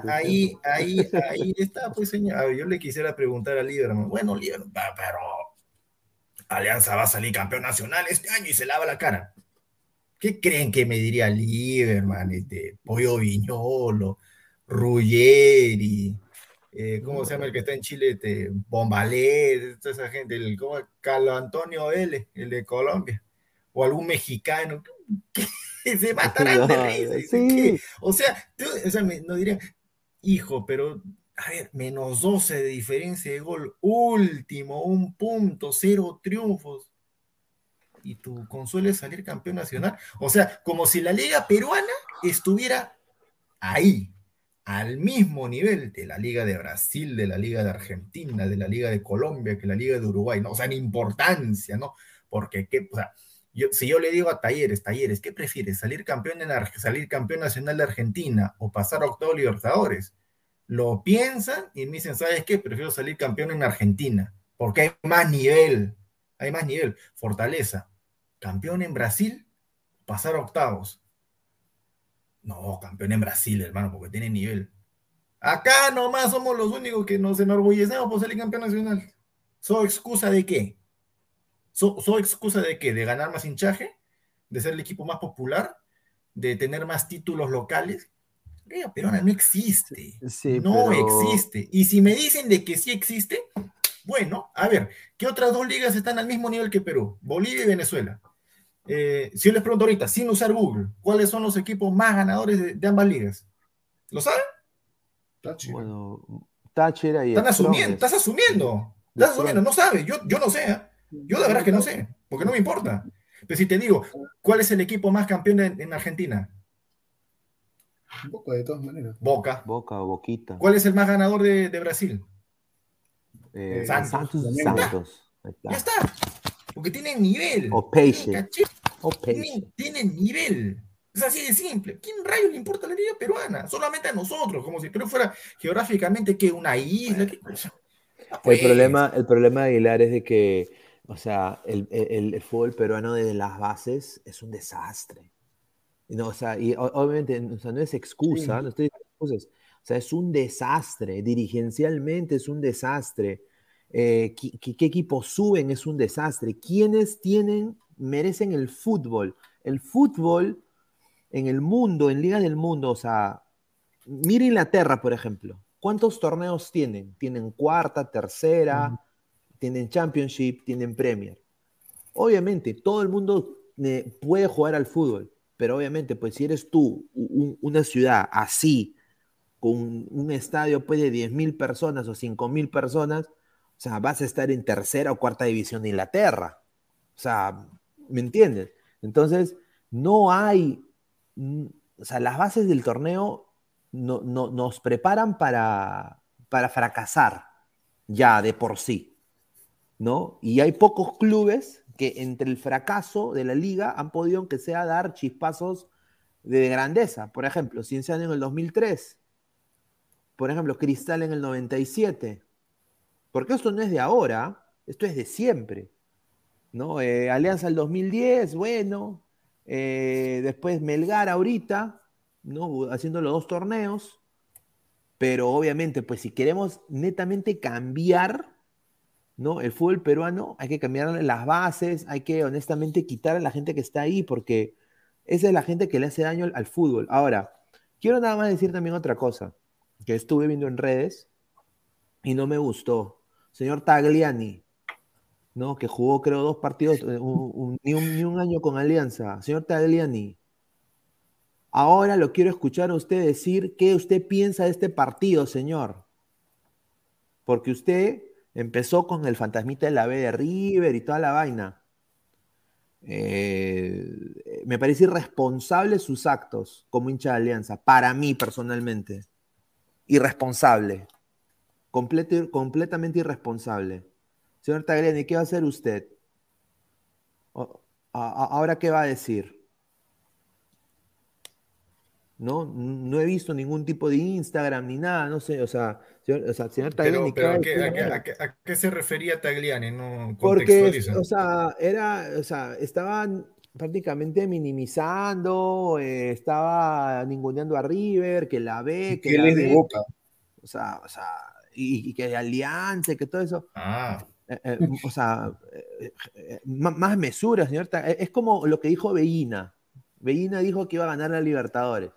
ahí, ahí, ahí está, pues, señor. Yo le quisiera preguntar a Lieberman. Bueno, Lieberman, pero Alianza va a salir campeón nacional este año y se lava la cara. ¿Qué creen que me diría Lieberman, este, Pollo Viñolo, Ruggeri, eh, ¿cómo se llama el que está en Chile? Este, Bombalet, toda esa gente, el, ¿cómo? Carlos Antonio L, el de Colombia, o algún mexicano. ¿Qué? se matarán de risa. O sea, o sea no diría, hijo, pero a ver, menos 12 de diferencia de gol, último, un punto, cero triunfos. Y tu consuelo es salir campeón nacional. O sea, como si la liga peruana estuviera ahí, al mismo nivel de la liga de Brasil, de la liga de Argentina, de la liga de Colombia, que la liga de Uruguay, ¿no? O sea, en importancia, ¿no? Porque, ¿qué? O sea, si yo le digo a Talleres, Talleres, ¿qué prefieres? ¿Salir campeón, en salir campeón nacional de Argentina o pasar a octavo Libertadores? Lo piensan y me dicen, ¿sabes qué? Prefiero salir campeón en Argentina, porque hay más nivel, hay más nivel, fortaleza. Campeón en Brasil, pasar a octavos. No, campeón en Brasil, hermano, porque tiene nivel. Acá nomás somos los únicos que nos enorgullecemos por salir campeón nacional. ¿So excusa de qué? ¿So, excusa de qué? ¿De ganar más hinchaje? ¿De ser el equipo más popular? ¿De tener más títulos locales? Liga Peruana no existe. no existe. Y si me dicen de que sí existe, bueno, a ver, ¿qué otras dos ligas están al mismo nivel que Perú? Bolivia y Venezuela. Eh, si yo les pregunto ahorita, sin usar Google, ¿cuáles son los equipos más ganadores de, ambas ligas? ¿Lo saben?
Bueno, Thatcher
y Están asumiendo, estás asumiendo. Estás asumiendo, no sabes, yo, yo no sé. ¿eh? Yo la verdad que no sé, porque no me importa. Pero si te digo, ¿cuál es el equipo más campeón en, Argentina?
Boca, de todas maneras.
Boca.
Boca o Boquita.
¿Cuál es el más ganador de, Brasil?
Eh, Santos. Santos.
Ya está. Porque tienen nivel.
O Peixe.
Tienen, nivel. Es así de simple. ¿Quién rayos le importa la liga peruana? Solamente a nosotros, como si Perú fuera geográficamente que una isla. el,
pues. problema, el problema de Aguilar es de que o sea, el, el, fútbol peruano desde las bases es un desastre. No, o sea, y obviamente o sea, no es excusa, no estoy diciendo excusas. O sea, es un desastre. Dirigencialmente es un desastre. Eh, ¿qué, ¿qué, equipos suben? Es un desastre. ¿Quiénes tienen, merecen el fútbol? El fútbol en el mundo, en Liga del Mundo, o sea, mira Inglaterra, por ejemplo. ¿Cuántos torneos tienen? Tienen cuarta, tercera, tienen Championship, tienen Premier. Obviamente, todo el mundo eh, puede jugar al fútbol, pero obviamente, pues si eres tú, una ciudad así, con un estadio pues, de 10.000 personas o 5.000 personas, o sea, vas a estar en tercera o cuarta división de Inglaterra. O sea, ¿me entiendes? Entonces, no hay, mm, o sea, las bases del torneo no, nos preparan para, para fracasar ya de por sí. ¿no? Y hay pocos clubes que entre el fracaso de la liga han podido, aunque sea, dar chispazos de grandeza. Por ejemplo, Cienciano en el 2003. Por ejemplo, Cristal en el 97. Porque esto no es de ahora, esto es de siempre. ¿No? Eh, Alianza el 2010, bueno. Eh, después Melgar ahorita, ¿no? haciendo los dos torneos. Pero obviamente, pues si queremos netamente cambiar ¿no? El fútbol peruano hay que cambiar las bases, hay que honestamente quitar a la gente que está ahí, porque esa es la gente que le hace daño al, fútbol. Ahora, quiero nada más decir también otra cosa, que estuve viendo en redes y no me gustó. Señor Tagliani, ¿no? Que jugó creo dos partidos, eh, ni, un, año con Alianza. Señor Tagliani, ahora lo quiero escuchar a usted decir qué usted piensa de este partido, señor. Porque usted Empezó con el fantasmita de la B de River y toda la vaina. Eh, me parece irresponsable sus actos como hincha de Alianza, para mí personalmente. Irresponsable. completamente irresponsable. Señor Tagliani, ¿qué va a hacer usted? ¿Ahora qué va a decir? ¿no? No he visto ningún tipo de Instagram ni nada, no sé, o sea, señor, o sea, señor Tagliani.
Pero, ¿a, qué, a, qué, se refería Tagliani? No
Porque, o sea, era, o sea, estaban prácticamente minimizando, eh, estaba ninguneando a River, que la ve, que, la
de boca.
O sea, o sea, y, que de Alianza, que todo eso.
Ah.
Eh, eh, o sea, más mesura, señor. Es como lo que dijo Veína. Veína dijo que iba a ganar la Libertadores.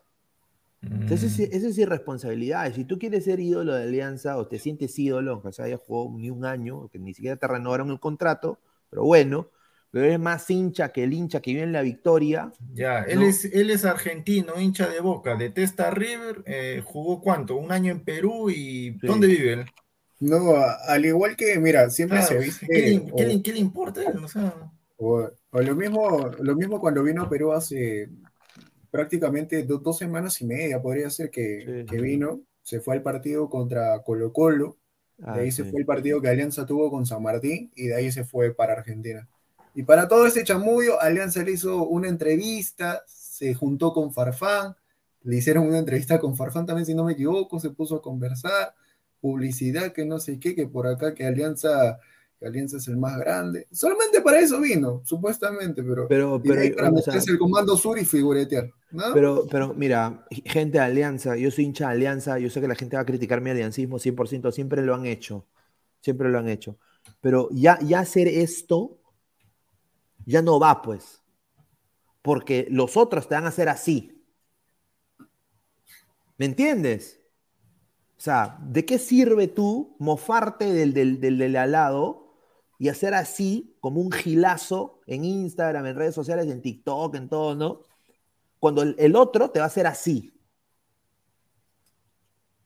Entonces, mm. eso es irresponsabilidad. Si tú quieres ser ídolo de Alianza o te sientes ídolo, aunque se haya jugado ni un año, que ni siquiera te renovaron el contrato, pero bueno, pero eres más hincha que el hincha que vive en la victoria.
Ya, él, es, él es argentino, hincha de boca, detesta a River, eh, jugó cuánto, un año en Perú y ¿dónde vive él?
No, al igual que, mira, siempre se viste.
¿qué le, importa? O sea...
O lo mismo, lo mismo cuando vino a Perú hace prácticamente do- dos semanas y media, podría ser que, que vino, se fue al partido contra Colo Colo,
Ah,
de ahí se fue el partido que Alianza tuvo con San Martín y de ahí se fue para Argentina. Y para todo ese chamullo, Alianza le hizo una entrevista, se juntó con Farfán, le hicieron una entrevista con Farfán también, si no me equivoco, se puso a conversar, publicidad, que no sé qué, que por acá que Alianza, que Alianza es el más grande. Solamente para eso vino, supuestamente, pero,
Pero-
ahí
pero,
para
o sea-
meterse el comando sur y figuretear. ¿no?
Pero, pero mira, gente de Alianza, yo soy hincha de Alianza, yo sé que la gente va a criticar mi aliancismo 100%, siempre lo han hecho, siempre lo han hecho. Pero ya, ya hacer esto, ya no va, pues. Porque los otros te van a hacer así. ¿Me entiendes? O sea, ¿de qué sirve tú mofarte del, del, del, del y hacer así, como un gilazo en Instagram, en redes sociales, en TikTok, en todo, ¿no? Cuando el, el otro te va a hacer así.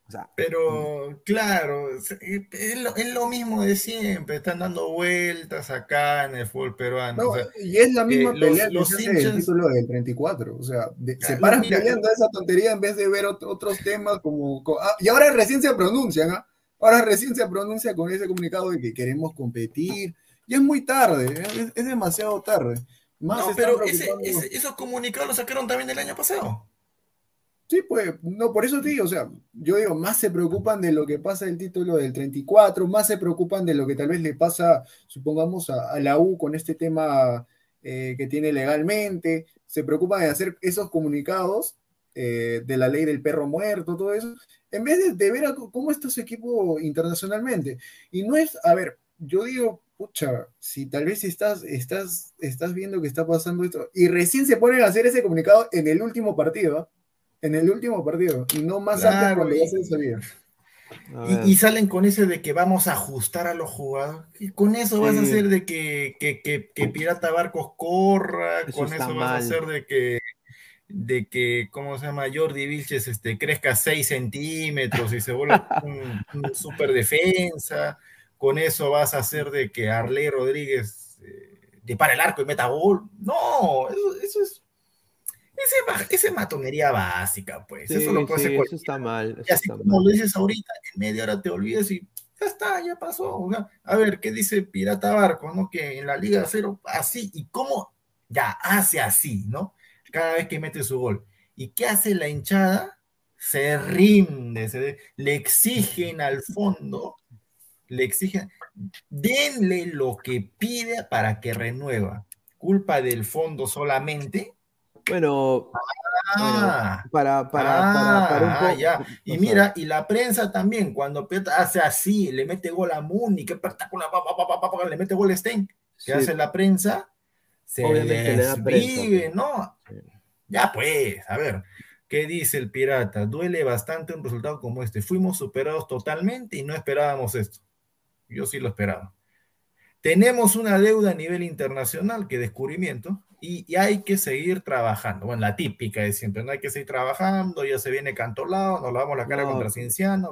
O sea,
Pero, claro, es, lo, es lo mismo de siempre, están dando vueltas acá en el fútbol peruano.
No,
o sea,
y es la misma
eh, los-
pelea que
los
hace del
hinchas-
título del 34. O sea, de- se paran peleando esa tontería en vez de ver ot- otros temas como. co- ah, y ahora recién se pronuncian, ¿ah? Ahora recién se pronuncia con ese comunicado de que queremos competir. Ya es muy tarde, ¿eh? es, es demasiado tarde. Más
no, pero ese- ese- esos comunicados los sacaron también el año pasado.
Sí, pues, no, por eso te digo, o sea, yo digo, más se preocupan de lo que pasa el título del 34, más se preocupan de lo que tal vez le pasa, supongamos, a, la U con este tema eh, que tiene legalmente, se preocupan de hacer esos comunicados eh, de la ley del perro muerto, todo eso, en vez de, ver a cómo está su equipo internacionalmente. Y no es, a ver, yo digo, pucha, si tal vez estás, estás, estás viendo que está pasando esto, y recién se ponen a hacer ese comunicado en el último partido. En el último partido, y no más antes
Claro,
cuando
y-
ya se sabía.
Y, y salen con ese de que vamos a ajustar a los jugadores. Y con eso vas a hacer de que, que, que- que Pirata Barcos corra,
Eso
con eso vas a hacer de que, de que, ¿cómo se llama? Jordi Vilches este, crezca 6 centímetros y se vuelva un, un super defensa. Con eso vas a hacer de que Arley Rodríguez eh, dispare el arco y meta gol. No, eso, eso es. Ese, ese matonería básica, pues.
sí,
eso lo puede
sí,
hacer
eso está mal.
Y así
está
como
mal.
lo dices ahorita, en media hora te olvidas y ya está, ya pasó. o sea, a ver, ¿qué dice Pirata Barco, no? Que en la Liga Cero, así, y cómo ya hace así, ¿no? Cada vez que mete su gol. ¿Y qué hace la hinchada? Se rinde, se- le exigen al fondo, le exigen, denle lo que pide para que renueva. Culpa del fondo solamente.
Bueno,
Ah,
bueno, para, para, para, para un
Ah, ya. Y
o
mira, y la prensa también, cuando hace así, le mete gol a Muni, qué espectacular, le mete gol a Stein, ¿qué
Sí.
hace la prensa? Se
Obviamente le da prensa,
desvive. ¿no? Ya pues, a ver, ¿qué dice el pirata? Duele bastante un resultado como este. Fuimos superados totalmente y no esperábamos esto. Yo sí lo esperaba. Tenemos una deuda a nivel internacional, que descubrimiento, y, y hay que seguir trabajando. Bueno, la típica de siempre, no hay que seguir trabajando, ya se viene cantolado, nos lavamos la cara
No.
contra Cienciano.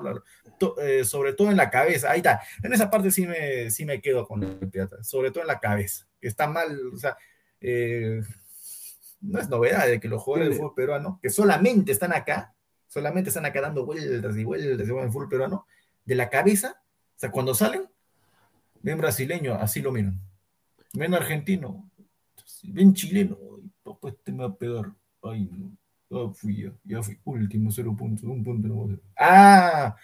To- eh, sobre todo en la cabeza, ahí está. En esa parte sí me, sí me quedo con el pirata, sobre todo en la cabeza, que está mal, o sea, eh, no es novedad de que los jugadores del fútbol peruano, que solamente están acá, solamente están acá dando vueltas y vueltas y vueltas en fútbol peruano, de la cabeza, o sea, cuando salen, ven brasileño, así lo miran. Ven argentino, ven chileno, papá, este me va a pegar. Ay, no, ya fui, ya, ya fui, último, cero puntos, un punto no voy a hacer. Ah,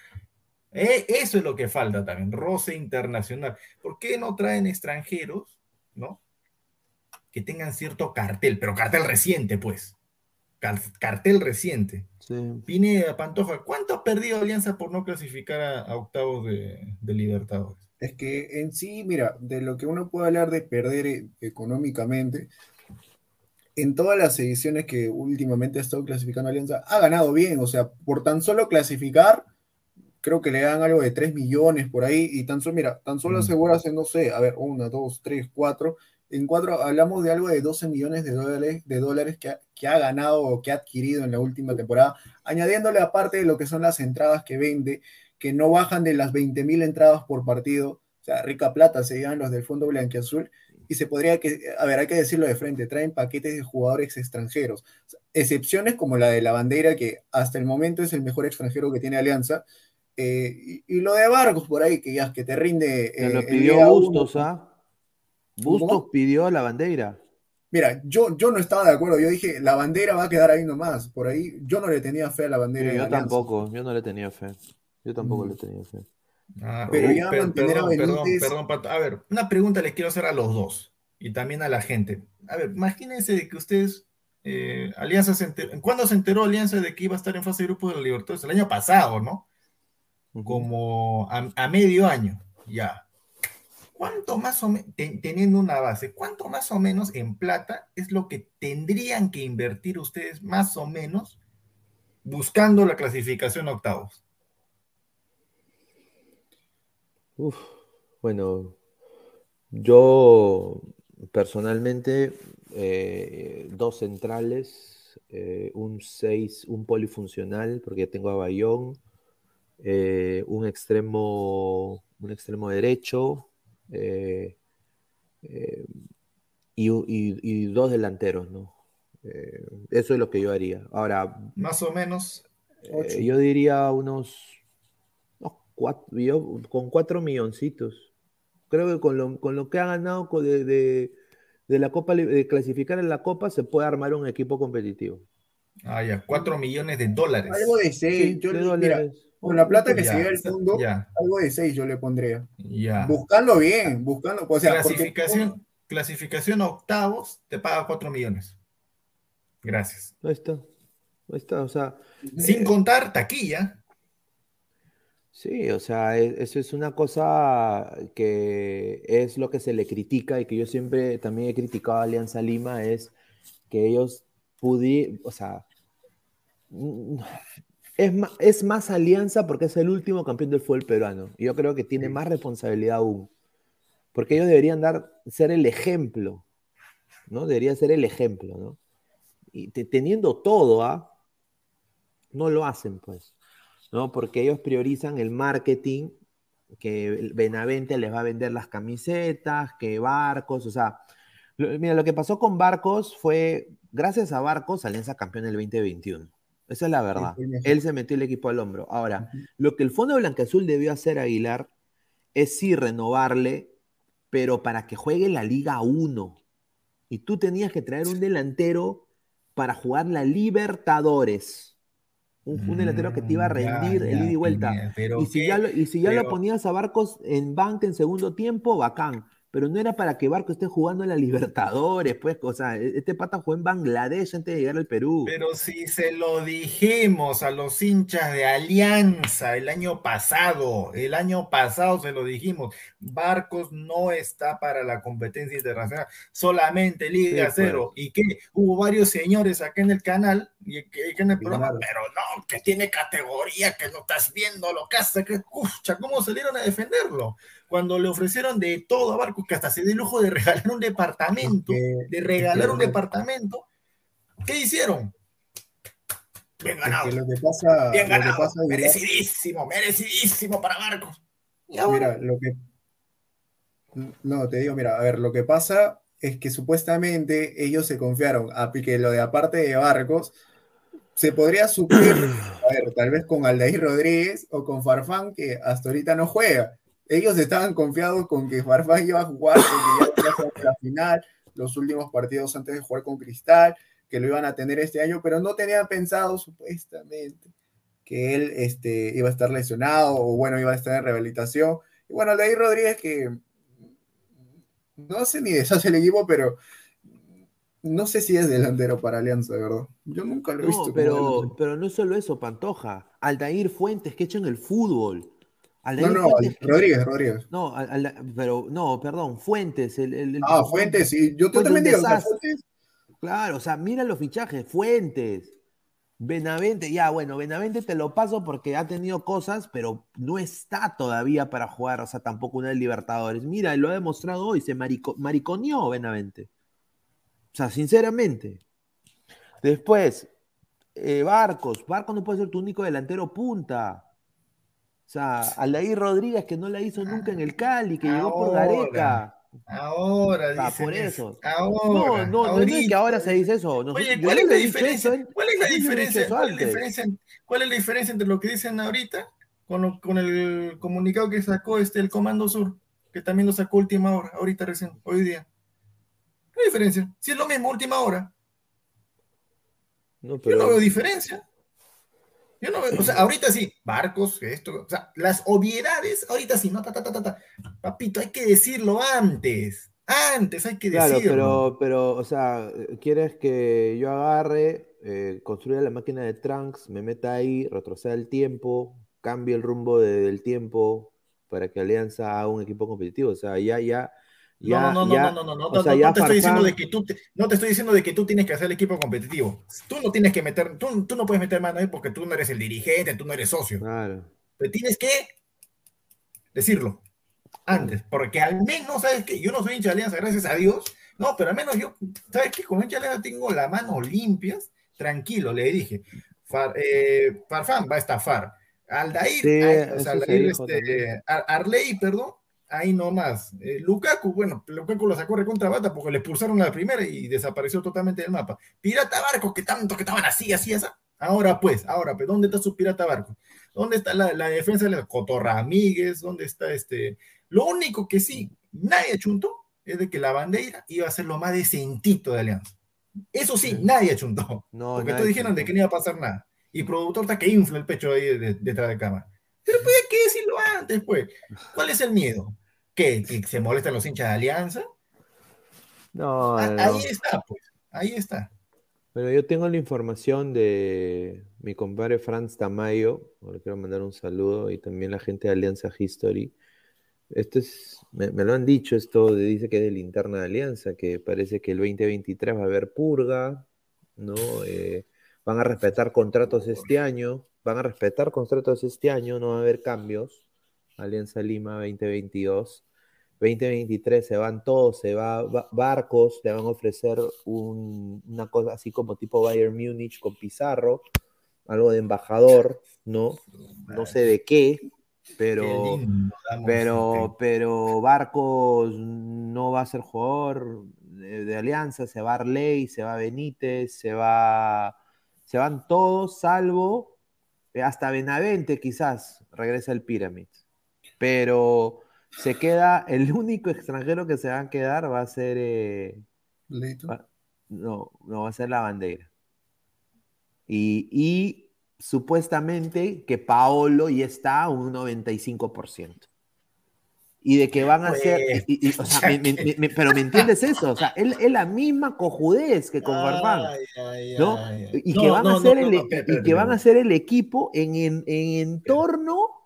eh, eso es lo que falta también, roce internacional. ¿Por qué no traen extranjeros, no? Que tengan cierto cartel, pero cartel reciente, pues. Car- cartel reciente.
Sí.
Pineda, Pantoja, ¿cuánto ha perdido Alianza por no clasificar a, a octavos de, de Libertadores?
Es que en sí, mira, de lo que uno puede hablar de perder eh, económicamente, en todas las ediciones que últimamente ha estado clasificando Alianza, ha ganado bien, o sea, por tan solo clasificar, creo que le dan algo de 3 millones por ahí, y tan solo, mira, tan solo
Mm.
aseguras en, no sé, a ver, una, dos, tres, cuatro, en cuatro hablamos de algo de 12 millones de dólares, de dólares que, ha, que ha ganado o que ha adquirido en la última temporada, añadiéndole aparte de lo que son las entradas que vende, que no bajan de las 20 mil entradas por partido, o sea, rica plata se llevan los del Fondo Blanquiazul, y se podría que, a ver, hay que decirlo de frente, traen paquetes de jugadores extranjeros. Excepciones como la de la bandera, que hasta el momento es el mejor extranjero que tiene Alianza. eh, y, y lo de Vargas por ahí, que ya que te rinde. Eh,
lo pidió Bustos. ¿ah? Bustos pidió la bandera.
Mira, yo, yo no estaba de acuerdo. Yo dije, la bandera va a quedar ahí nomás. Por ahí, yo no le tenía fe a la bandera.
Sí, yo
Alianza.
tampoco, yo no le tenía fe. Yo tampoco
Mm.
le tenía fe.
Ah,
Pero ya
per-
mantener a
perdón, perdón,
Benítez-
perdón, Pato. A ver, una pregunta les quiero hacer a los dos y también a la gente. A ver, imagínense de que ustedes, eh, Alianza se enteró, ¿cuándo se enteró Alianza de que iba a estar en fase de grupo de la Libertadores? El año pasado, ¿no? Como a, a medio año, ya. ¿Cuánto más o menos, teniendo una base, cuánto más o menos en plata es lo que tendrían que invertir ustedes más o menos buscando la clasificación a octavos?
Uf, bueno, yo personalmente, eh, dos centrales, eh, un 6, un polifuncional, porque tengo a Bayón, eh, un extremo, un extremo derecho, y, y- y dos delanteros, ¿no? Eso es lo que yo haría. Ahora,
Más o menos.
yo diría unos cuatro, yo con cuatro milloncitos. Creo que con lo, con lo que ha ganado de, de- de la Copa, de clasificar en la Copa, se puede armar un equipo competitivo.
Ah, ya, 4 millones de dólares.
Algo de 6.
Sí,
yo le- mira,
dólares.
con la plata que
Ya,
se lleva el fondo,
ya.
algo de 6 yo le pondría.
Ya.
Buscando bien, buscando. O sea, porque-
clasificación, clasificación a octavos te paga 4 millones. Gracias.
Ahí está. Ahí está, o sea.
Sin contar taquilla.
Sí, o sea, e- eso es una cosa que es lo que se le critica y que yo siempre también he criticado a Alianza Lima, es que ellos pudieron, o sea, es más, es más Alianza porque es el último campeón del fútbol peruano. Y yo creo que tiene más responsabilidad aún, porque ellos deberían dar, ser el ejemplo, ¿no? Debería ser el ejemplo, ¿no? Y te- teniendo todo, ¿ah? No lo hacen, pues. ¿No? Porque ellos priorizan el marketing, que Benavente les va a vender las camisetas, que Barcos, o sea, lo- mira, lo que pasó con Barcos fue, gracias a Barcos, Alianza campeón en el 2021. Esa es la verdad. Él se metió el equipo al hombro. Ahora, lo que el Fondo Blanqueazul debió hacer a Aguilar es sí renovarle, pero para que juegue la Liga 1. Y tú tenías que traer un delantero para jugar la Libertadores. Un, un delantero que te iba a
Mm, ya,
rendir el
ya,
ida y vuelta.
Pero
y si, ya lo, y si ya lo
pero-
ponías a Barcos en banca en segundo tiempo, bacán. Pero no era para que Barcos esté jugando en la Libertadores, pues, o sea, este pata jugó en Bangladesh antes de llegar al Perú.
Pero si se lo dijimos a los hinchas de Alianza el año pasado, el año pasado se lo dijimos, Barcos no está para la competencia internacional, solamente Liga
Sí, pues.
Cero. ¿Y que Hubo varios señores acá en el canal y que en el programa,
Claro.
pero no, que tiene categoría, que no estás viendo lo que hace, que escucha, ¿cómo salieron a defenderlo? Cuando le ofrecieron de todo a Barcos, que hasta se dio el lujo de regalar un departamento, de regalar un departamento, ¿qué hicieron? Bien ganado.
Lo que pasa,
Bien
lo que
ganado.
pasa,
merecidísimo, merecidísimo para ahora,
Mira, lo que. No, te digo, mira, a ver, lo que pasa es que supuestamente ellos se confiaron a que lo de aparte de Barcos se podría suplir, a ver, tal vez con Aldair Rodríguez o con Farfán, que hasta ahorita no juega. Ellos estaban confiados con que Farfán iba a jugar, porque ya iba a ser la final, los últimos partidos antes de jugar con Cristal, que lo iban a tener este año, pero no tenían pensado supuestamente que él este, iba a estar lesionado o bueno, iba a estar en rehabilitación. Y bueno, Aldair Rodríguez que no sé ni deshace el equipo, pero no sé si es delantero para Alianza, de verdad. Yo nunca lo he visto.
No, pero, pero no solo eso, Pantoja. Aldair Fuentes, que echan el fútbol. Aldair
No, no,
Fuentes,
Rodríguez, Rodríguez.
No, Alda- pero no, perdón, Fuentes. El, el- el-
Ah, Fuentes, sí. Yo
Fuentes,
también digo. Fuentes-
Claro, o sea, mira los fichajes, Fuentes, Benavente, ya, bueno, Benavente te lo paso porque ha tenido cosas, pero no está todavía para jugar, o sea, tampoco una de Libertadores. Mira, lo ha demostrado hoy, se marico- mariconeó Benavente. O sea, sinceramente. Después, eh, Barcos, Barcos no puede ser tu único delantero punta. O sea, Aldair Rodríguez que no la hizo nunca en el Cali, que llegó por. Gareca.
Ahora,
sea,
dicen
por
eso. Ahora,
no, no, no es que ahora se dice eso.
Oye,
yo
¿cuál es la diferencia?
eso, ¿eh?
¿Cuál es la
Yo
diferencia? ¿Cuál es la diferencia? ¿Cuál es la diferencia entre lo que dicen ahorita con, lo- con el comunicado que sacó este el Comando Sur, que también lo sacó última hora, ahorita recién, hoy día? ¿Qué diferencia? Si es lo mismo, última hora.
No,
Yo
pero-
no veo diferencia. Yo no o sea, ahorita sí, barcos, esto, o sea, las obviedades, ahorita sí, no, ta, ta, ta, ta, ta. Papito, hay que decirlo antes. Antes hay que
Claro,
decirlo.
pero, pero, o sea, quieres que yo agarre, eh, construya la máquina de Trunks, me meta ahí, retroceda el tiempo, cambie el rumbo de- del tiempo para que Alianza haga un equipo competitivo. O sea, ya, ya, ya,
no, no, no,
ya,
no, no, no, no,
o
no,
sea,
no,
ya
no te estoy diciendo de que tú, te- no te estoy diciendo de que tú tienes que hacer el equipo competitivo. Tú no tienes que meter, tú, tú no puedes meter mano ahí porque tú no eres el dirigente, tú no eres socio.
Claro.
Pero tienes que decirlo antes, porque al menos, ¿sabes que Yo no soy hincha de Alianza, gracias a Dios, no, pero al menos yo, ¿sabes qué? Como hincha de Alianza tengo la mano limpias, tranquilo, le dije. Far- eh, Farfán va a estafar. Aldair,
Sí,
o sea, Aldair,
dijo
este, Arley, perdón, ahí nomás. Eh, Lukaku, bueno, Lukaku lo sacó recontra bata porque le expulsaron a la primera y desapareció totalmente del mapa. Pirata Barco, que tanto que estaban así, así, así. Ahora pues, ahora pues, ¿dónde está su Pirata Barco? ¿Dónde está la, la defensa de la Cotorra Amigues? ¿Dónde está este? Lo único que sí, nadie achuntó es de que la bandera iba a ser lo más decentito de Alianza. Eso sí, nadie achuntó.
No,
porque todos dijeron de que no iba a pasar nada. Y productor está que infla el pecho ahí de- detrás de cámara. Pero pues hay que decirlo antes, pues. ¿Cuál es el miedo? ¿Que, que se molestan los hinchas de Alianza?
No,
Ah,
no.
Ahí está, pues. Ahí está.
Bueno, yo tengo la información de mi compadre Franz Tamayo, le quiero mandar un saludo, y también la gente de Alianza History. Esto es, me, me lo han dicho, esto dice que es de linterna de Alianza, que parece que el 2023 va a haber purga, ¿no? Eh, van a respetar contratos este año, van a respetar contratos este año, no va a haber cambios. Alianza Lima 2022. 2023 se van todos, se va va- Barcos, le van a ofrecer un- una cosa así como tipo Bayern Múnich con Pizarro, algo de embajador, ¿no? No sé de qué, pero,
Qué
pero, pero Barcos no va a ser jugador de, de Alianza, se va Arley, se va Benítez, se va, se van todos, salvo eh, hasta Benavente quizás regresa el Pyramid. Pero se queda, el único extranjero que se va a quedar va a ser, eh, va- no, no va a ser la bandera. Y, y supuestamente que Paolo ya está a un 95%. Y de que van a ser,
Pues,
y- y- o sea, me- me- me- me- pero ¿me entiendes eso? O sea, es, es la misma cojudez que con Farfán. ¿no? Y que van a ser el equipo en, en, en entorno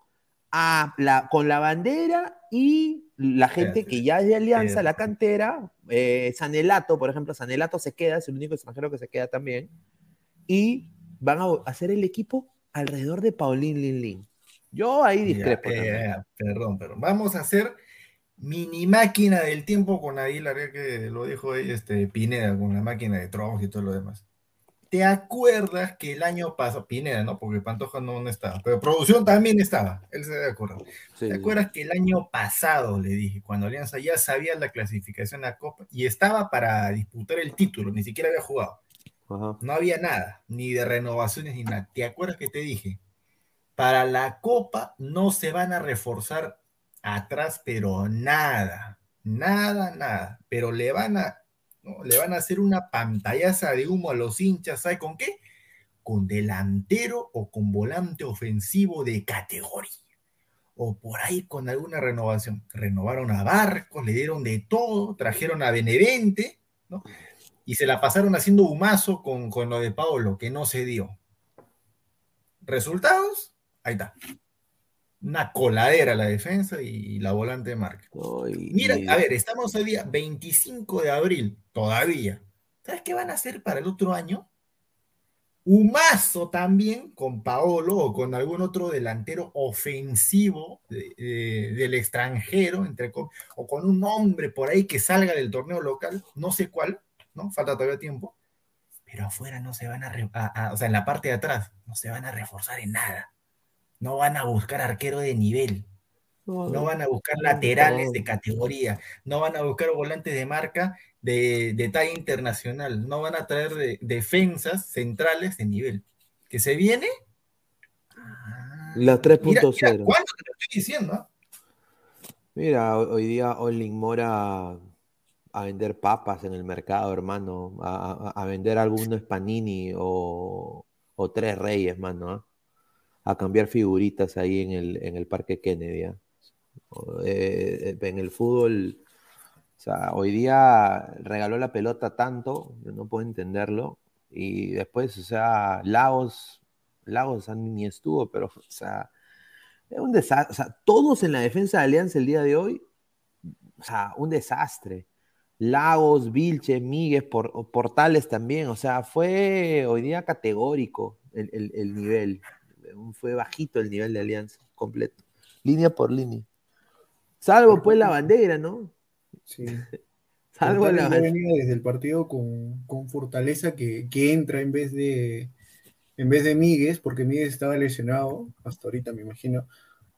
a la, con la bandera y la gente que ya es de Alianza, la cantera, eh, Sanelato, por ejemplo, Sanelato se queda, es el único extranjero que se queda también, y van a hacer el equipo alrededor de Paulín Lin Lin. Yo ahí discrepo
Ya, perdón, pero vamos a hacer mini máquina del tiempo con Aguilar, que lo dijo ahí este, Pineda, con la máquina de Trunks y todo lo demás. ¿Te acuerdas que el año pasado, Pineda, no, porque Pantoja no, no estaba, pero producción también estaba, él se debe acordar.
Sí,
¿Te acuerdas que el año pasado, le dije, cuando Alianza ya sabía la clasificación a la Copa y estaba para disputar el título, ni siquiera había jugado?
Ajá.
No había nada, ni de renovaciones ni nada. ¿Te acuerdas que te dije? Para la Copa no se van a reforzar atrás, pero nada, nada, nada. Pero le van a, ¿no? le van a hacer una pantallaza de humo a los hinchas, ¿sabe con qué? Con delantero o con volante ofensivo de categoría. O por ahí con alguna renovación. Renovaron a Barcos, le dieron de todo, trajeron a Benevente, ¿no? y se la pasaron haciendo humazo con, con lo de Paolo, que no se dio. ¿Resultados? Ahí está. Una coladera la defensa y la volante de marca. Mira, a ver, estamos hoy día 25 de abril, todavía. ¿Sabes qué van a hacer para el otro año? Humazo también con Paolo o con algún otro delantero ofensivo de- de- del extranjero, entre o con un hombre por ahí que salga del torneo local, no sé cuál, ¿no? Falta todavía tiempo. Pero afuera no se van a, a- a- o sea, en la parte de atrás, no se van a reforzar en nada. No van a buscar arquero de nivel. No van a buscar laterales de categoría, no van a buscar volantes de marca de, de talla internacional, no van a traer de- defensas centrales de nivel. ¿Que se viene? Mira,
3.0.
mira, ¿cuándo te lo estoy diciendo? ah?
Mira, ho- hoy día Olin Mora a vender papas en el mercado, hermano, a, a- a vender algunos panini o, o tres reyes, mano, ¿ah? a cambiar figuritas ahí en el, en el Parque Kennedy. ¿ah? Eh, en el fútbol, o sea, hoy día regaló la pelota tanto, yo no puedo entenderlo, y después, o sea, Lagos, Lagos ni estuvo, pero, o sea, es un desastre. O sea, todos en la defensa de Alianza el día de hoy, o sea, un desastre. Lagos, Vilches, Míguez, por, Portales también. O sea, fue hoy día categórico el nivel. Fue bajito el nivel de Alianza, completo. Línea por línea. Salvo pues la bandera, ¿no?
Sí.
Salvo la bandera.
desde el partido con, con Fortaleza que, que entra en vez de en vez de Míguez, porque Míguez estaba lesionado, hasta ahorita me imagino.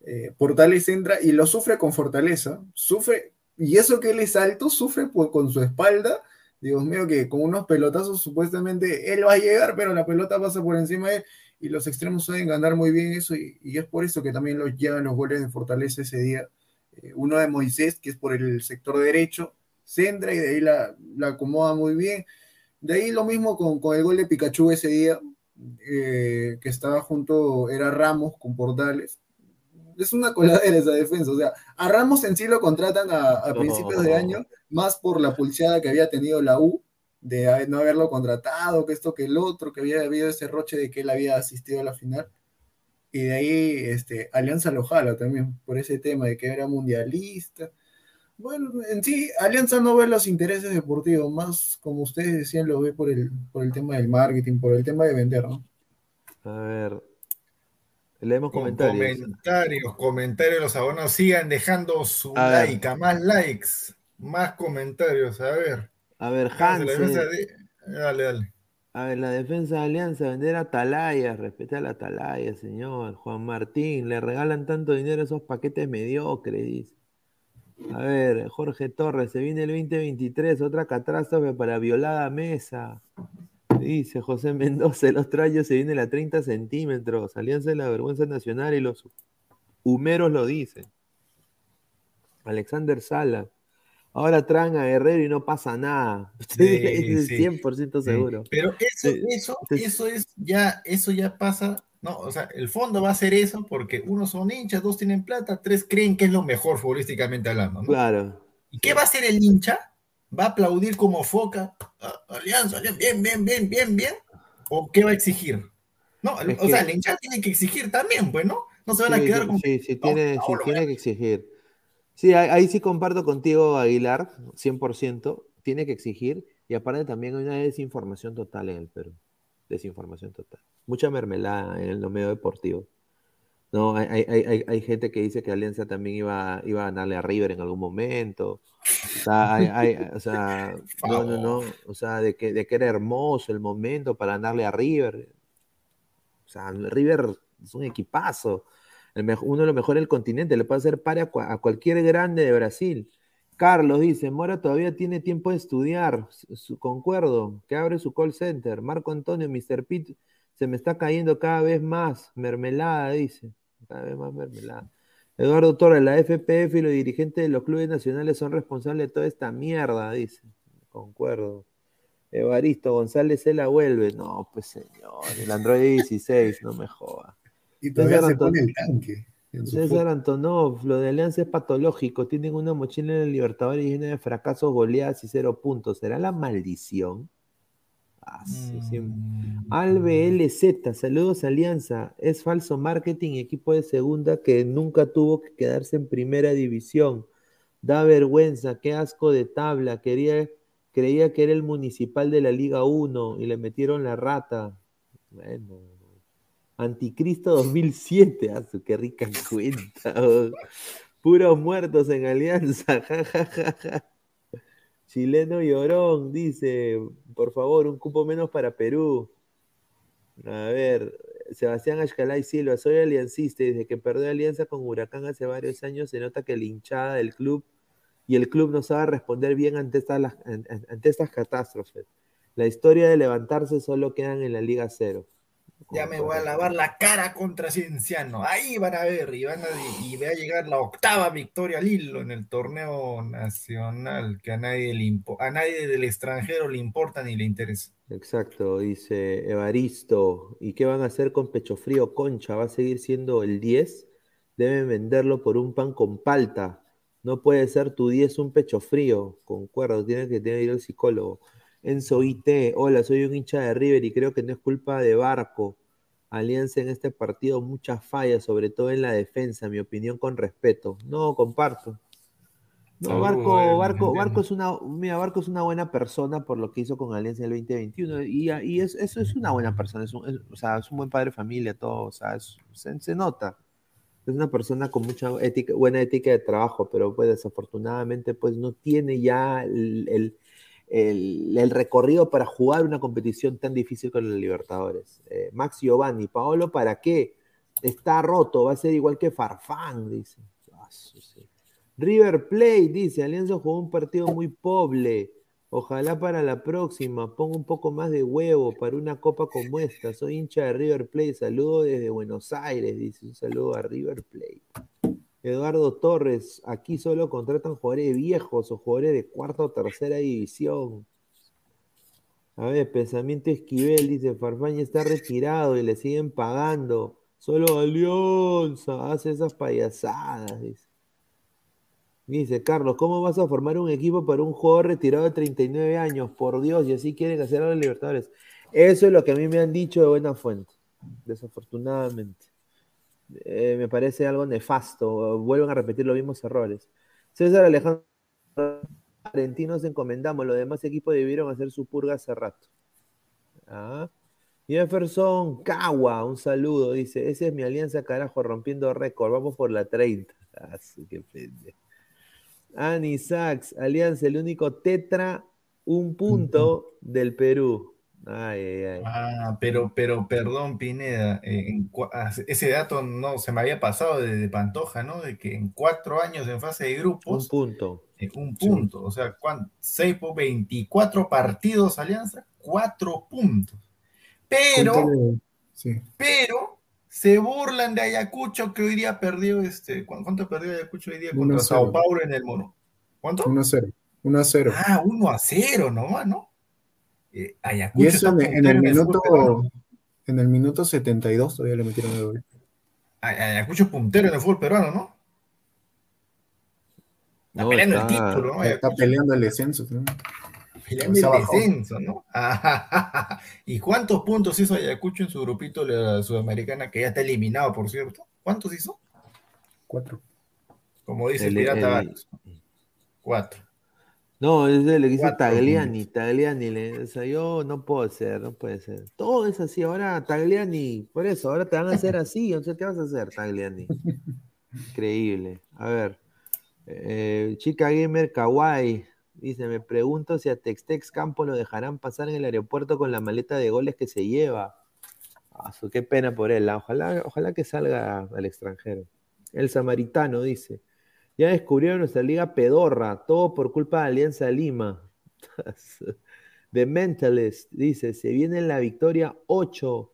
Eh, Portales entra y lo sufre con Fortaleza, sufre, y eso que él es alto, sufre por- con su espalda. Dios mío, que con unos pelotazos supuestamente él va a llegar, pero la pelota pasa por encima de él y los extremos saben ganar muy bien eso y, y es por eso que también los llegan los goles de Fortaleza ese día. Eh, uno de Moisés, que es por el sector derecho, centra y de ahí la, la acomoda muy bien. De ahí lo mismo con, con el gol de Pikachu ese día, eh, que estaba junto, era Ramos con Portales. Es una coladera esa defensa. O sea, a Ramos en sí lo contratan a, a principios de año, más por la pulseada que había tenido la U, de no haberlo contratado, que esto, que el otro, que había habido ese roche de que él había asistido a la final. Y de ahí este, Alianza lo jala también, por ese tema de que era mundialista. Bueno, en sí, Alianza no ve los intereses deportivos, más como ustedes decían, lo ve por el, por el tema del marketing, por el tema de vender, ¿no?
A ver. Leemos comentarios.
Comentarios, comentarios, los abonados sigan dejando su
A ver.
like, a más likes, más comentarios, a ver.
A ver,
de- Dale, dale.
A ver, la defensa de Alianza, vender a Atalaya, respeta a la Atalaya, señor. Juan Martín, le regalan tanto dinero esos paquetes mediocres, dice. A ver, Jorge Torres, se viene el 2023, otra catástrofe para violada mesa. Dice José Mendoza, otro año se viene la 30 centímetros. Alianza de la Vergüenza Nacional y los humeros lo dicen. Alexander Sala. Ahora traen a Guerrero y no pasa nada. Es
sí,
100%
sí.
seguro.
Pero eso, eso, eso es ya, eso ya pasa, no, o sea, el fondo va a ser eso porque uno son hinchas, dos tienen plata, tres creen que es lo mejor futbolísticamente hablando, ¿no?
Claro.
¿Y qué va a hacer el hincha? ¿Va a aplaudir como foca? "Ah, Alianza, bien, bien, bien, bien, bien. ¿O qué va a exigir? No,
Es
o sea, el hincha tiene que exigir también, pues, ¿no? No se van a
Sí,
quedar
sí,
con.
sí, sí,
"No,
tiene,
no,
sí, tiene que exigir. Sí, ahí, sí comparto contigo, Aguilar, 100%. Tiene que exigir. Y aparte también hay una desinformación total en el Perú. Desinformación total. Mucha mermelada en el medio deportivo. No, hay, hay- hay- hay- gente que dice que Alianza también iba, iba a ganarle a River en algún momento. O sea, no, no, no. O sea, de que, de que era hermoso el momento para ganarle a River. O sea, River es un equipazo. Uno de los mejores del continente. Le puede hacer par a, cua- a cualquier grande de Brasil. Carlos dice, Mora todavía tiene tiempo de estudiar. Concuerdo, que abre su call center. Marco Antonio, Mr. Pitt, se me está cayendo cada vez más. Mermelada, dice. Cada vez más mermelada. Eduardo Torres, la FPF y los dirigentes de los clubes nacionales son responsables de toda esta mierda, dice. Concuerdo. Evaristo González se la vuelve. No, pues señor, el Android 16, no me joda.
Y todavía
César
se pone el tanque.
César. Antonov, lo de Alianza es patológico. Tienen una mochila en el Libertadores llena de fracasos, goleadas y cero puntos. ¿Será la maldición? Ah, sí. Albe LZ, saludos Alianza. Es falso marketing, equipo de segunda que nunca tuvo que quedarse en primera división. Da vergüenza, qué asco de tabla. Quería, creía que era el municipal de la Liga 1 y le metieron la rata. Bueno, Anticristo 2007, ah, su, qué rica cuenta. oh. Puros muertos en Alianza, ja, ja, ja, ja. Chileno llorón, dice, por favor, un cupo menos para Perú. A ver, Sebastián Ashcalay Silva, soy aliancista y desde que perdió alianza con Huracán hace varios años se nota que la hinchada del club y el club no sabe responder bien ante estas, ante estas catástrofes. La historia de levantarse solo quedan en la Liga Cero.
Ya me voy a lavar la cara contra Cienciano. Ahí van a ver, y, van a, y va a llegar la octava victoria al hilo en el torneo nacional, que a nadie, le impo- a nadie del extranjero le importa ni le interesa.
Exacto, dice Evaristo. ¿Y qué van a hacer con Pecho Frío Concha? ¿Va a seguir siendo el 10? Deben venderlo por un pan con palta. No puede ser tu 10 un pecho frío. Concuerdo, tiene que tener que ir al psicólogo. Enzo IT, hola, soy un hincha de River y creo que no es culpa de Barco. Alianza en este partido, muchas fallas, sobre todo en la defensa, mi opinión con respeto. No, comparto. No,
Uh,
Barco, Barco. Barco es una, mira, Barco es una buena persona por lo que hizo con Alianza en el 2021 y, y es, eso es una buena persona, es un, es- o sea, es un buen padre de familia, todo, o sea, es- se, se nota. Es una persona con mucha ética, buena ética de trabajo, pero pues desafortunadamente pues no tiene ya el, el- el- recorrido para jugar una competición tan difícil con los Libertadores. Eh, Max Giovanni, Paolo, ¿para qué? Está roto, va a ser igual que Farfán, dice. Ah. River Plate dice, Alianza jugó un partido muy pobre. Ojalá para la próxima ponga un poco más de huevo para una copa como esta. Soy hincha de River Plate. Saludo desde Buenos Aires, dice. Un saludo a River Plate. Eduardo Torres, aquí solo contratan jugadores viejos o jugadores de cuarta o tercera división. A ver, pensamiento Esquivel dice, Farfán ya está retirado y le siguen pagando. Solo Alianza hace esas payasadas, dice. Dice, Carlos, ¿cómo vas a formar un equipo para un jugador retirado de 39 años? Por Dios, y así quieren hacer a los Libertadores. Eso es lo que a mí me han dicho de buena fuente, desafortunadamente. Eh, me parece algo nefasto. Vuelven a repetir los mismos errores. César Alejandro Argentinos encomendamos. Los demás equipos debieron hacer su purga hace rato. Ah. Jefferson Cagua, un saludo. Dice: Esa es mi alianza, carajo, rompiendo récord. Vamos por la 30. Ah, su, qué pendejo. Ani Sachs, Alianza, el único tetra, un punto del Perú. Ay, ay, ay.
Ah, pero, pero, perdón, Pineda, eh, en ah, ese dato no se me había pasado de, de Pantoja, ¿no? De que en cuatro años en fase de
Un
grupos,
punto.
eh, un punto, o sea, ¿cuán- seis por 24 partidos Alianza, cuatro puntos. Pero,
sí.
pero, se burlan de Ayacucho que hoy día perdió, este, ¿cu- ¿cuánto perdió Ayacucho hoy día contra Sao. Paulo en el Mono? ¿Cuánto?
1 a 0. 1 a 0.
Ah, 1 a 0 nomás, ¿no? Eh,
Y eso en, el minuto en el minuto 72 todavía le metieron el gol.
Ay- Ayacucho es puntero en el fútbol peruano, ¿no? Está
No,
peleando
está-
el título, ¿no?
Está peleando el descenso. ¿no?
peleando el descenso, ¿no? ¿Y cuántos puntos hizo Ayacucho en su grupito de la Sudamericana, que ya está eliminado, por cierto? ¿Cuántos hizo?
Cuatro.
Como dice el,
El-
Pirata
el-.
Cuatro.
No, es de lo que dice
Cuatro
Tagliani, Tagliani, le- o sea, yo no puedo ser, no puede ser. Todo es así, ahora Tagliani, por eso, ahora te van a hacer así, o sea, ¿qué vas a hacer, Tagliani? Increíble. A ver, eh, chica gamer kawaii, dice, me pregunto si a Textex Campo lo dejarán pasar en el aeropuerto con la maleta de goles que se lleva. Ah, qué pena por él, ah, ojalá, ojalá que salga al extranjero. El samaritano dice, ya descubrieron nuestra liga pedorra, todo por culpa de Alianza Lima. The Mentalist dice, se viene la victoria 8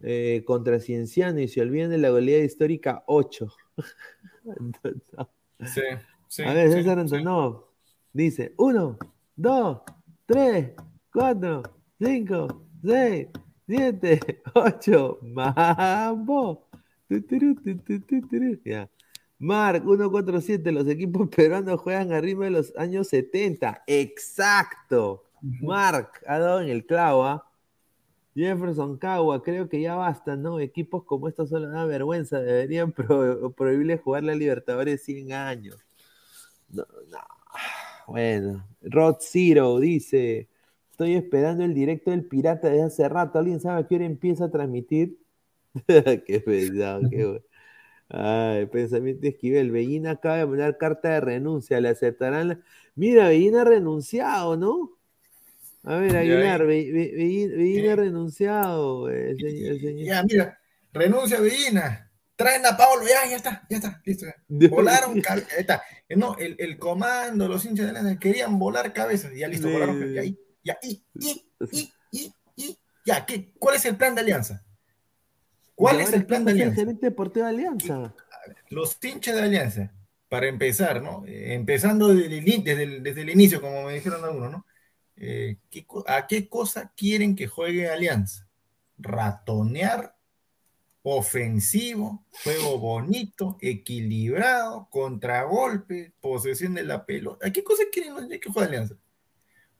eh, contra Cienciano y se olviden de la goleada histórica 8.
Sí, sí.
A ver, César
sí.
Antonov dice, 1, 2, 3, 4, 5, 6, 7, 8, mambo. Ya. Mark 147, los equipos peruanos juegan arriba de los años 70. Exacto. Mark ha dado en el clavo. ¿ah? Jefferson Cagua, creo que ya basta, ¿no? Equipos como estos solo da vergüenza. Deberían pro- prohibirle jugar la Libertadores 100 años. No, no. Bueno, Rod Zero dice: Estoy esperando el directo del Pirata desde hace rato. ¿Alguien sabe a qué hora empieza a transmitir? qué pesado, qué bueno. Ay, pensamiento esquivel. Bellina acaba de mandar carta de renuncia. ¿Le aceptarán? la- Mira, Bellina ha renunciado, ¿no? A ver,
Ya,
Aguilar,
eh.
Be- Be- Bellina, ha renunciado. eh, señor- señor.
Ya, mira, renuncia Bellina, traen a Pablo, ya, ya está, ya está, listo. Volaron, ahí está. Eh, no, el, el, comando, los hinchas de Alianza querían volar cabezas, ya listo, volaron, ya, y, ya, y, y, y, y, y, ya, ¿qué, ¿cuál es el plan de Alianza? ¿Cuál es el plan de Alianza?
De.
Los hinchas de Alianza, para empezar, ¿no? Eh, empezando desde el, desde, el, desde el, inicio, como me dijeron algunos, ¿no? Eh, ¿qué, ¿A qué cosa quieren que juegue Alianza? Ratonear ofensivo, juego bonito, equilibrado, contragolpe, posesión de la pelota. ¿A qué cosa quieren que juega Alianza?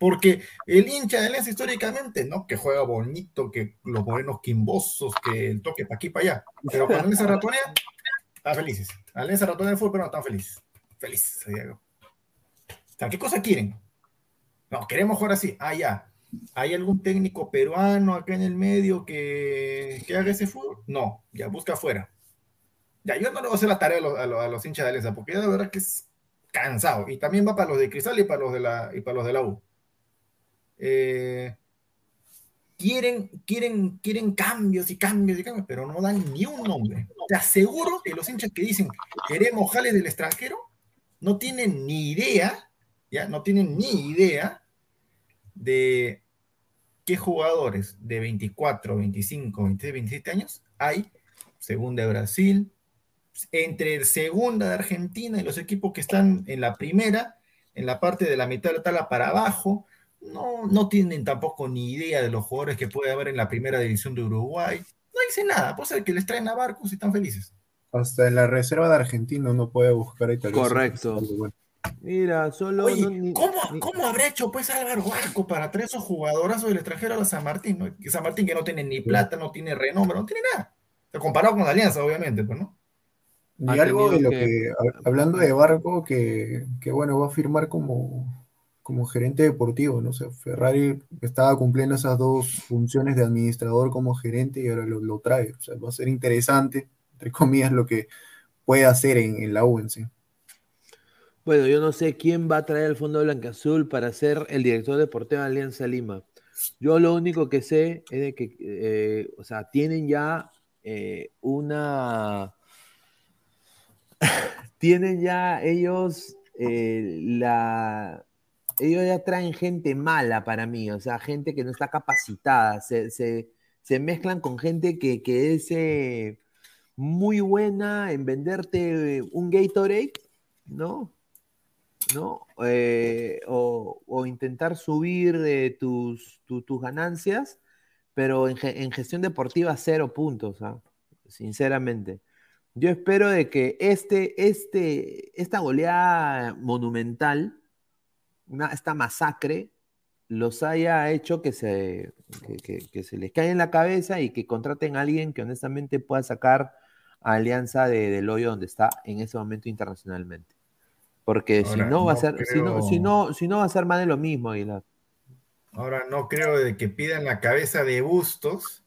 Porque el hincha de Alianza históricamente, ¿no? Que juega bonito, que los morenos quimbosos, que el toque para aquí para allá. Pero cuando Alianza ratonea, están felices. Alianza ratonea el fútbol, pero no están felices. Felices. O sea, ¿qué cosa quieren? No, queremos jugar así. Ah, ya. ¿Hay algún técnico peruano acá en el medio que, que haga ese fútbol? No, ya busca afuera. Ya, yo no le voy a hacer la tarea a los, a los, hinchas de Alianza, porque de verdad que es cansado. Y también va para los de Cristal y para los de la, y para los de la U. Eh, quieren, quieren, quieren cambios y cambios y cambios, pero no dan ni un nombre. Te aseguro que los hinchas que dicen queremos jales del extranjero no tienen ni idea, ya no tienen ni idea de qué jugadores de 24, 25, 26, 27 años hay, segunda de Brasil, entre segunda de Argentina y los equipos que están en la primera, en la parte de la mitad de la tabla para abajo, no, no tienen tampoco ni idea de los jugadores que puede haber en la primera división de Uruguay. No dice nada, puede ser que les traen a barcos y están felices.
Hasta en la reserva de Argentina uno puede buscar ahí
Correcto. Mira, solo.
Oye, ¿cómo, ¿cómo, habrá hecho pues Álvaro Barco para traer esos jugadorazos del extranjero a San Martín? ¿no? Que San Martín que no tiene ni plata, no tiene renombre, no tiene nada. Comparado con la Alianza, obviamente, pues, ¿no?
Y algo de lo que, hablando de Barco, que, que, bueno, va a firmar como, como gerente deportivo, ¿no? sé, Ferrari estaba cumpliendo esas dos funciones de administrador como gerente y ahora lo, trae. O sea, va a ser interesante, entre comillas, lo que puede hacer en, en la U en sí.
Bueno, yo no sé quién va a traer el Fondo Azul para ser el director deportivo de Alianza Lima. Yo lo único que sé es de que, eh, o sea, tienen ya eh, una... tienen ya ellos eh, la... Ellos ya traen gente mala para mí, o sea, gente que no está capacitada. Se, se, mezclan con gente que, que es muy buena en venderte un Gatorade, ¿no? ¿no? Eh, o, intentar subir de tus, tus ganancias, pero en, gestión deportiva cero puntos, ¿ah? sinceramente. Yo espero de que este, este, esta goleada monumental, esta masacre, los haya hecho que se, que, se les caiga en la cabeza y que contraten a alguien que honestamente pueda sacar a Alianza del hoyo donde está en ese momento internacionalmente. Porque si no va a ser, si, no, si, no, si no va a ser más de lo mismo, Aguilar.
Ahora no creo de que pidan la cabeza de Bustos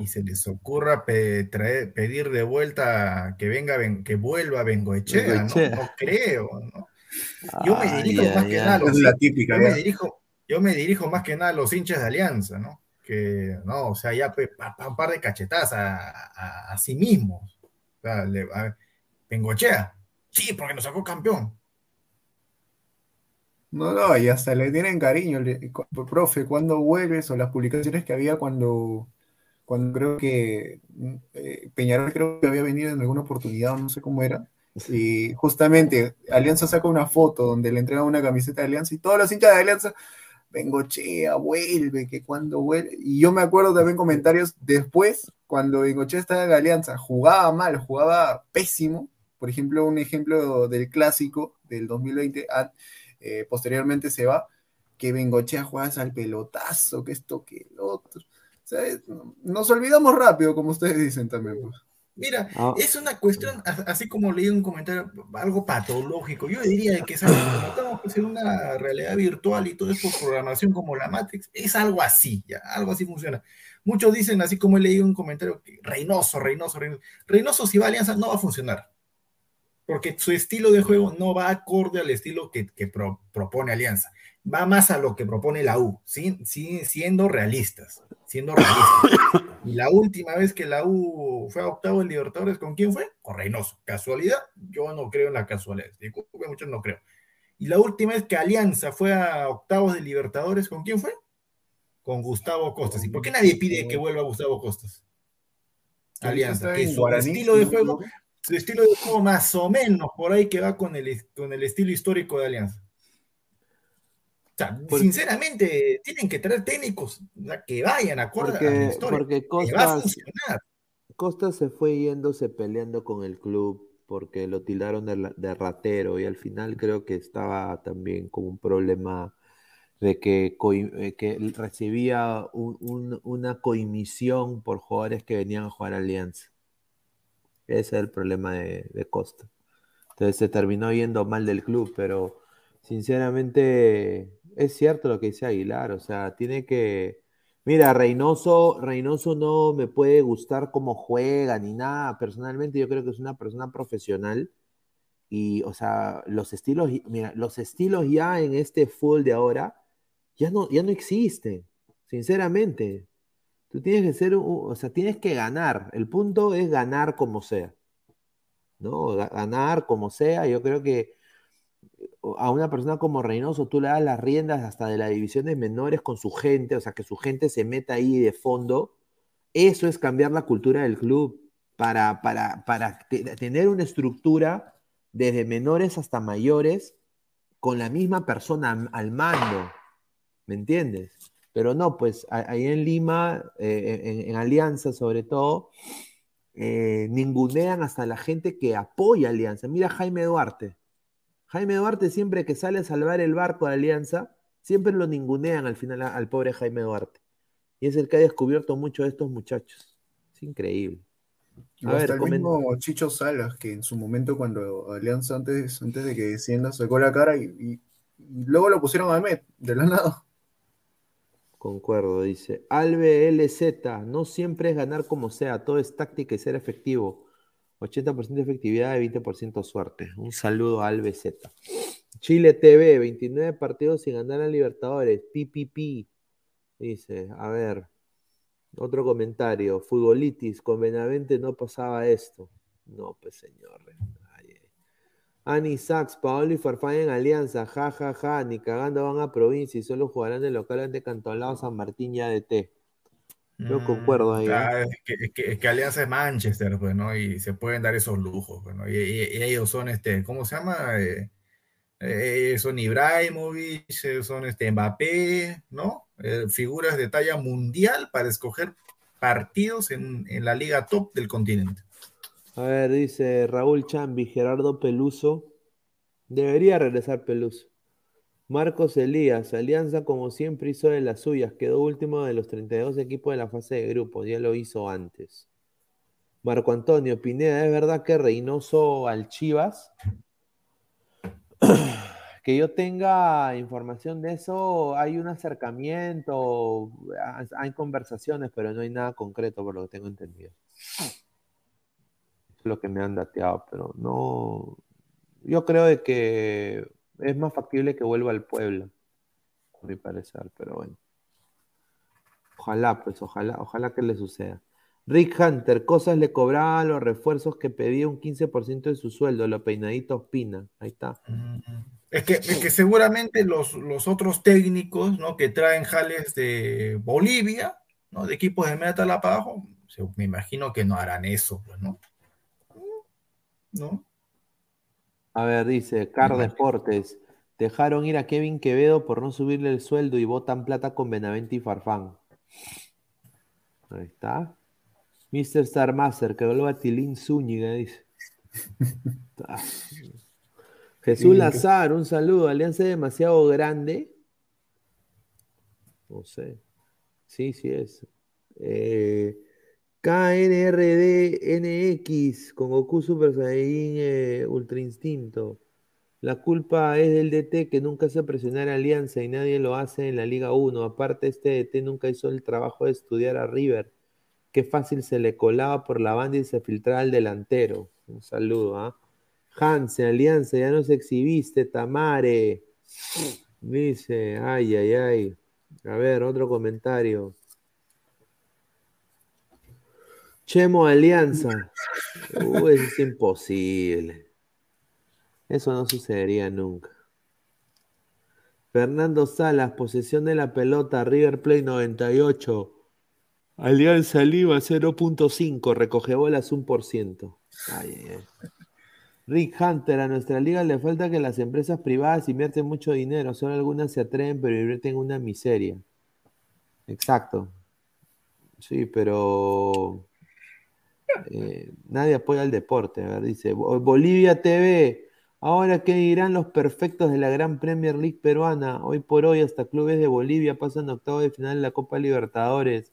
y se les ocurra traer, pedir de vuelta que venga, que vuelva Bengoechea, ¿no? No creo, ¿no? Yo me dirijo más que nada a los, la típica, yo, me dirijo, yo me dirijo más que nada a los hinchas de Alianza, ¿no? Que, no, o sea, ya un par de cachetadas a, a, sí mismos. O sea, le, Bengoechea, Sí, porque nos sacó campeón.
No, no, y hasta le tienen cariño, profe, cuando vuelves o las publicaciones que había cuando, cuando creo que eh, Peñarol creo que había venido en alguna oportunidad, no sé cómo era, y justamente Alianza saca una foto donde le entrega una camiseta de Alianza y todos los hinchas de Alianza, vengo Bengochea, vuelve, que cuando vuelve, y yo me acuerdo también comentarios después, cuando Bengochea estaba en Alianza, jugaba mal, jugaba pésimo, por ejemplo, un ejemplo del clásico del 2020, eh, posteriormente se va, que Bengochea juega al pelotazo, que esto, que el otro. nos olvidamos rápido, como ustedes dicen también. Pues.
Mira, ah. es una cuestión, así como leí un comentario, algo patológico. Yo diría que es algo como estamos en una realidad virtual y todo esto, programación como la Matrix, es algo así, ya, algo así funciona. Muchos dicen, así como he leído un comentario, que Reynoso, Reynoso, Reynoso, Reynoso si va a Alianza no va a funcionar porque su estilo de juego no va acorde al estilo que, que pro- propone Alianza. Va más a lo que propone la U, ¿sí? Sí, siendo realistas, siendo realistas. Y la última vez que la U fue a octavo en Libertadores, ¿con quién fue? Con Reynoso. ¿Casualidad? Yo no creo en la casualidad. Disculpen, muchos no creo. Y la última vez que Alianza fue a octavos de Libertadores, ¿con quién fue? Con Gustavo Costas. ¿Y por qué nadie pide que vuelva Gustavo Costas? Alianza, que su estilo de juego, su estilo de juego más o menos por ahí que va con el, con el estilo histórico de Alianza. O sea, sinceramente, tienen que traer técnicos que vayan acorde a la
Porque,
historia.
porque
que va a funcionar.
Costa se fue yéndose peleando con el club porque lo tildaron de, de ratero y al final creo que estaba también con un problema de que, eh, que recibía un- un- una coimisión por jugadores que venían a jugar a Alianza. Ese es el problema de, de Costa. Entonces se terminó yendo mal del club, pero sinceramente es cierto lo que dice Aguilar, o sea, tiene que... Mira, Reynoso, Reynoso no me puede gustar cómo juega ni nada. Personalmente yo creo que es una persona profesional y, o sea, los estilos, mira, los estilos ya en este fútbol de ahora ya no, ya no existen, sinceramente. Tú tienes que ser, o sea, tienes que ganar. El punto es ganar como sea. ¿No? Ga- Ganar como sea. Yo creo que a una persona como Reynoso tú le das las riendas hasta de las divisiones menores con su gente, o sea, que su gente se meta ahí de fondo. Eso es cambiar la cultura del club para, para, para te- tener una estructura desde menores hasta mayores con la misma persona al mando. ¿Me entiendes? Pero no, pues ahí en Lima, eh, en, Alianza sobre todo, eh, ningunean hasta la gente que apoya Alianza. Mira Jaime Duarte. Jaime Duarte siempre que sale a salvar el barco de Alianza, siempre lo ningunean al final al pobre Jaime Duarte. Y es el que ha descubierto mucho de estos muchachos. Es increíble. A ver,
hasta el mismo Chicho Salas, que en su momento cuando Alianza antes, antes de que descienda sacó la cara y, y- y luego lo pusieron a Met, de la nada.
Concuerdo, dice. Albe LZ, no siempre es ganar como sea, todo es táctica y ser efectivo. 80% efectividad y 20% suerte. Un saludo a Albe Z. Chile TV, 29 partidos sin ganar a Libertadores. PPP. Dice, a ver, otro comentario. Futbolitis, con no pasaba esto. No, pues señor. Ay. Ani Sachs, Paolo y Farfán en alianza, ja, ja, ja, ni cagando van a provincia y solo jugarán de local ante Cantolao San Martín y ADT. Yo concuerdo ahí. ¿eh?
Claro, es que, es que- es que Alianza es Manchester, pues, ¿no? Y se pueden dar esos lujos, pues, ¿no? Y, y- y ellos son, este, ¿cómo se llama? Eh, eh, son Ibrahimovic, eh, son este Mbappé, ¿no? Eh, figuras de talla mundial para escoger partidos en, en la liga top del continente.
A ver, dice Raúl Chambi, Gerardo Peluso. Debería regresar Peluso. Marcos Elías, Alianza como siempre hizo de las suyas, quedó último de los 32 equipos de la fase de grupos, ya lo hizo antes. Marco Antonio Pineda, ¿es verdad que Reynoso al Chivas? Que yo tenga información de eso, hay un acercamiento, hay conversaciones, pero no hay nada concreto por lo que tengo entendido. Es lo que me han dateado, pero no. Yo creo de que es más factible que vuelva al pueblo, a mi parecer, pero bueno. Ojalá, pues, ojalá, ojalá que le suceda. Rick Hunter, cosas le cobraba los refuerzos que pedía un 15% de su sueldo, lo peinadito Ospina. Ahí está.
Es que, es que seguramente los, los otros técnicos, ¿no? Que traen jales de Bolivia, ¿no? De equipos de para abajo, me imagino que no harán eso, pues, ¿no? ¿No?
A ver, dice Car Deportes. Dejaron ir a Kevin Quevedo por no subirle el sueldo y botan plata con Benavente y Farfán. Ahí está. Mr. Star Master, que vuelva a Tilín Zúñiga, dice. Ah. Jesús Lazar, un saludo. Alianza es demasiado grande. No sé. Sí, sí es. Eh, KNRDNX con Goku Super Saiyan eh, Ultra Instinto. La culpa es del DT que nunca hace presionar a Alianza y nadie lo hace en la Liga 1. Aparte, este DT nunca hizo el trabajo de estudiar a River. Qué fácil se le colaba por la banda y se filtraba al delantero. Un saludo, ¿ah? Hanse, Alianza, ya nos exhibiste, Tamare. Dice, ay, ay, ay. A ver, otro comentario. Chemo Alianza. Uy, es imposible. Eso no sucedería nunca. Fernando Salas, posesión de la pelota, River Play 98. Alianza Lima 0.5, recoge bolas 1%. Ay, ay, ay. Rick Hunter, a nuestra liga le falta que las empresas privadas invierten mucho dinero, solo algunas se atreven, pero invierten una miseria. Exacto. Sí, pero eh, nadie apoya el deporte. A ver, dice Bolivia TV. Ahora, ¿qué dirán los perfectos de la Gran Premier League peruana? Hoy por hoy, hasta clubes de Bolivia pasan octavo de final en la Copa Libertadores.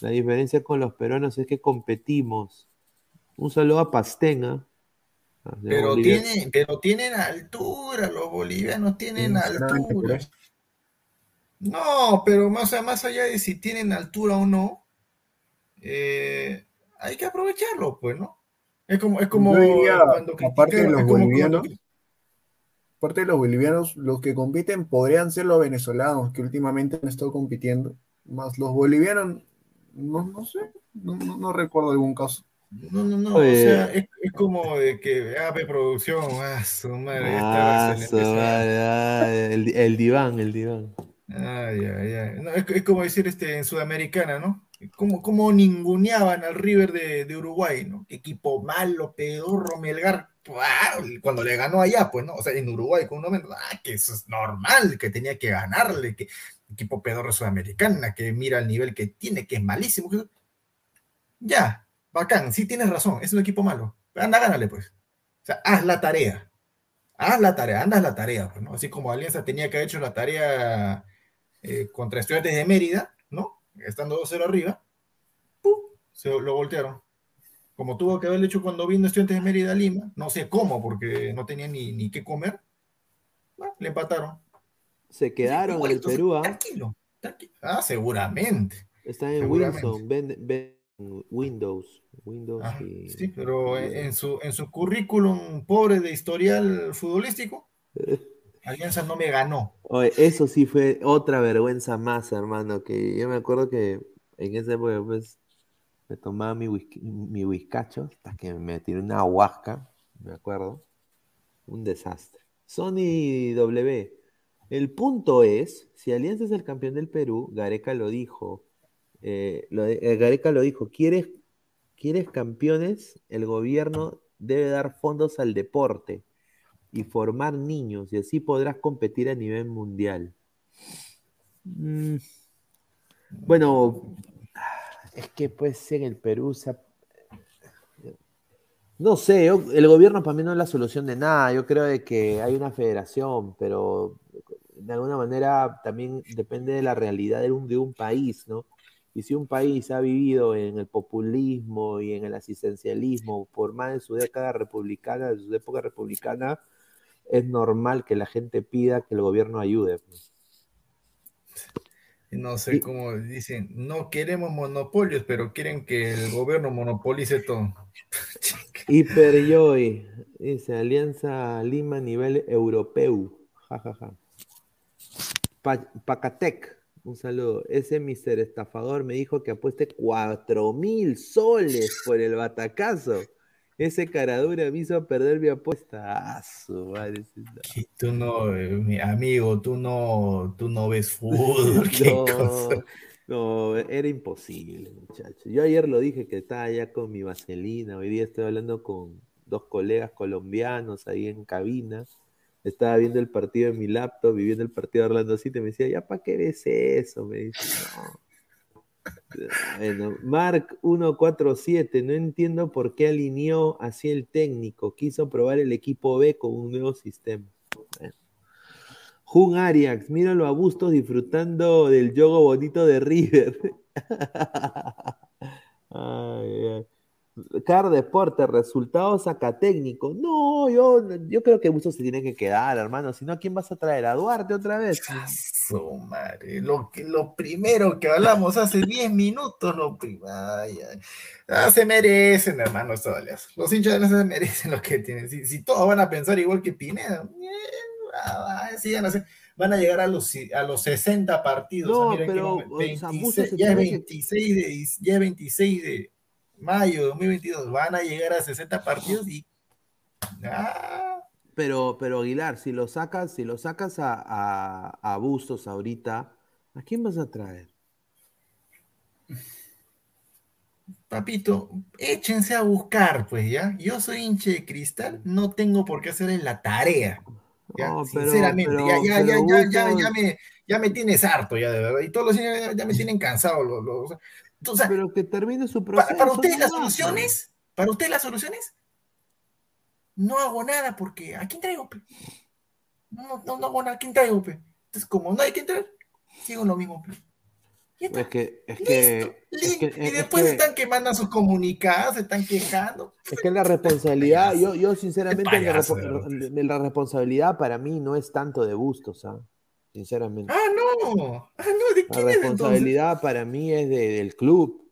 La diferencia con los peruanos es que competimos. Un saludo a Pastenga. Ah,
Pero,
Bolivia.
tienen, pero tienen altura, los bolivianos tienen altura. No, pero más, o sea, más allá de si tienen altura o no, eh, hay que aprovecharlo, pues, ¿no? Es como, es como
diría,
cuando
aparte de los
como
bolivianos,
cuando-
aparte de los bolivianos, los que compiten podrían ser los venezolanos que últimamente han estado compitiendo. Más los bolivianos, no, no sé, no, no- no recuerdo algún caso.
No, no, no,
Oye.
o sea, es, es como de que, ah, ve producción, ah, su madre, esta
Ah,
se le
su madre, ah, el, el diván, el diván.
Ay, ay, ay. No, es, es como decir este, en Sudamericana, ¿no? Como, como ninguneaban al River de, de Uruguay, ¿no? Equipo malo, pedorro, Melgar. Cuando le ganó allá, pues, ¿no? O sea, en Uruguay, con un momento, ah, que eso es normal, que tenía que ganarle, que equipo pedorro Sudamericana, que mira el nivel que tiene, que es malísimo. Ya, bacán, sí tienes razón, es un equipo malo. Anda, gánale, pues. O sea, haz la tarea. Haz la tarea, anda la tarea, pues, ¿no? Así como Alianza tenía que haber hecho la tarea eh, contra Estudiantes de Mérida. Estando 2-0 arriba, ¡pum! se lo voltearon. Como tuvo que haberlo hecho cuando vino Estudiantes de Mérida a Lima, no sé cómo, porque no tenía ni, ni qué comer, bueno, le empataron.
Se quedaron en el Perú, ¿ah?
Tranquilo, tranquilo. Ah, seguramente.
Están en
Seguramente.
Wilson, ven, ven Windows. Windows
Ah,
y-
Sí, pero en, en su, en su currículum pobre de historial futbolístico, Alianza no me ganó.
Eso sí fue otra vergüenza más, hermano, que yo me acuerdo que en esa época pues me tomaba mi mi whiskacho hasta que me tiré una huasca, me acuerdo. Un desastre. Sony W. El punto es, si Alianza es el campeón del Perú, Gareca lo dijo, eh, eh, Gareca lo dijo, ¿quieres, ¿quieres campeones? El gobierno debe dar fondos al deporte y formar niños y así podrás competir a nivel mundial. Mm, Bueno, es que pues en el Perú se ha- No sé, yo- el gobierno para mí no es la solución de nada. Yo creo de que hay una federación, pero de alguna manera también depende de la realidad de un, de un país, ¿no? Y si un país ha vivido en el populismo y en el asistencialismo por más de su década republicana, de su época republicana, es normal que la gente pida que el gobierno ayude. pues.
No sé cómo dicen, no queremos monopolios, pero quieren que el gobierno monopolice todo.
Hiperjoy, dice Alianza Lima a nivel europeo. Ja, ja, ja. Pa- Pacatec, un saludo. Ese mister estafador me dijo que apueste cuatro mil soles por el batacazo. Ese caradura me hizo perder mi apuesta. Ah, su madre.
Y tú no, eh, mi amigo, tú no, tú no ves fútbol. qué
No,
cosa.
no, era imposible, muchacho. Yo ayer lo dije que estaba ya con mi vaselina. Hoy día estoy hablando con dos colegas colombianos ahí en cabina. Estaba viendo el partido en mi laptop, viviendo el partido de Orlando City. Me decía, ¿ya para qué ves eso? Me dice, no. Bueno, Mark 147, no entiendo por qué alineó así el técnico. Quiso probar el equipo B con un nuevo sistema. Jun Arias, míralo a Bustos disfrutando del yogo bonito de River. Ay, ay. Car Deporte, resultados saca técnico. No, yo, yo creo que Bustos se tiene que quedar, hermano. Si no, ¿a quién vas a traer? ¿A Duarte otra vez?
Su madre, lo, que, lo primero que hablamos hace 10 minutos, lo prim- ay, ay. Ah, se merecen, hermano, estos aliados. Los hinchas se merecen lo que tienen. Si, si todos van a pensar igual que Pineda, eh, van, a ser- van a llegar a los, a los 60 partidos.
No,
Mira en qué
pero,
momento,
o sea,
26,
Bustos se
ya, es
tiene que-
26 de, ya es 26 de mayo de 2022. Van a llegar a 60 partidos y. Ah,
Pero, pero Aguilar, si lo sacas, si lo sacas a, a, a Bustos ahorita, ¿a quién vas a traer?
Papito, échense a buscar, pues, ¿ya? Yo soy hinche de cristal, no tengo por qué hacer en la tarea. ¿ya?
No, pero-
Sinceramente,
pero-
ya, ya, ya, ya, ya, me, ya me tienes harto, ya, de verdad. Y todos los hinchas ya, ya me tienen cansado. Los, los- o sea,
Pero que termine su
para,
proceso.
para ustedes las soluciones, para ustedes las soluciones, no hago nada porque ¿a quién traigo? pe? No, no, no hago nada, ¿a quién traigo? pe? Entonces, como no hay quien traer, sigo lo mismo. pe.
Es que, es que, es que,
Y
es
después
que-
están que mandan sus comunicados, se están quejando.
es que la responsabilidad, yo, yo sinceramente, la, responsabilidad para mí no es tanto de Bustos, ¿ah? Sinceramente.
Ah, no. Ah, no, ¿de
La
es
responsabilidad para mí es de- del club,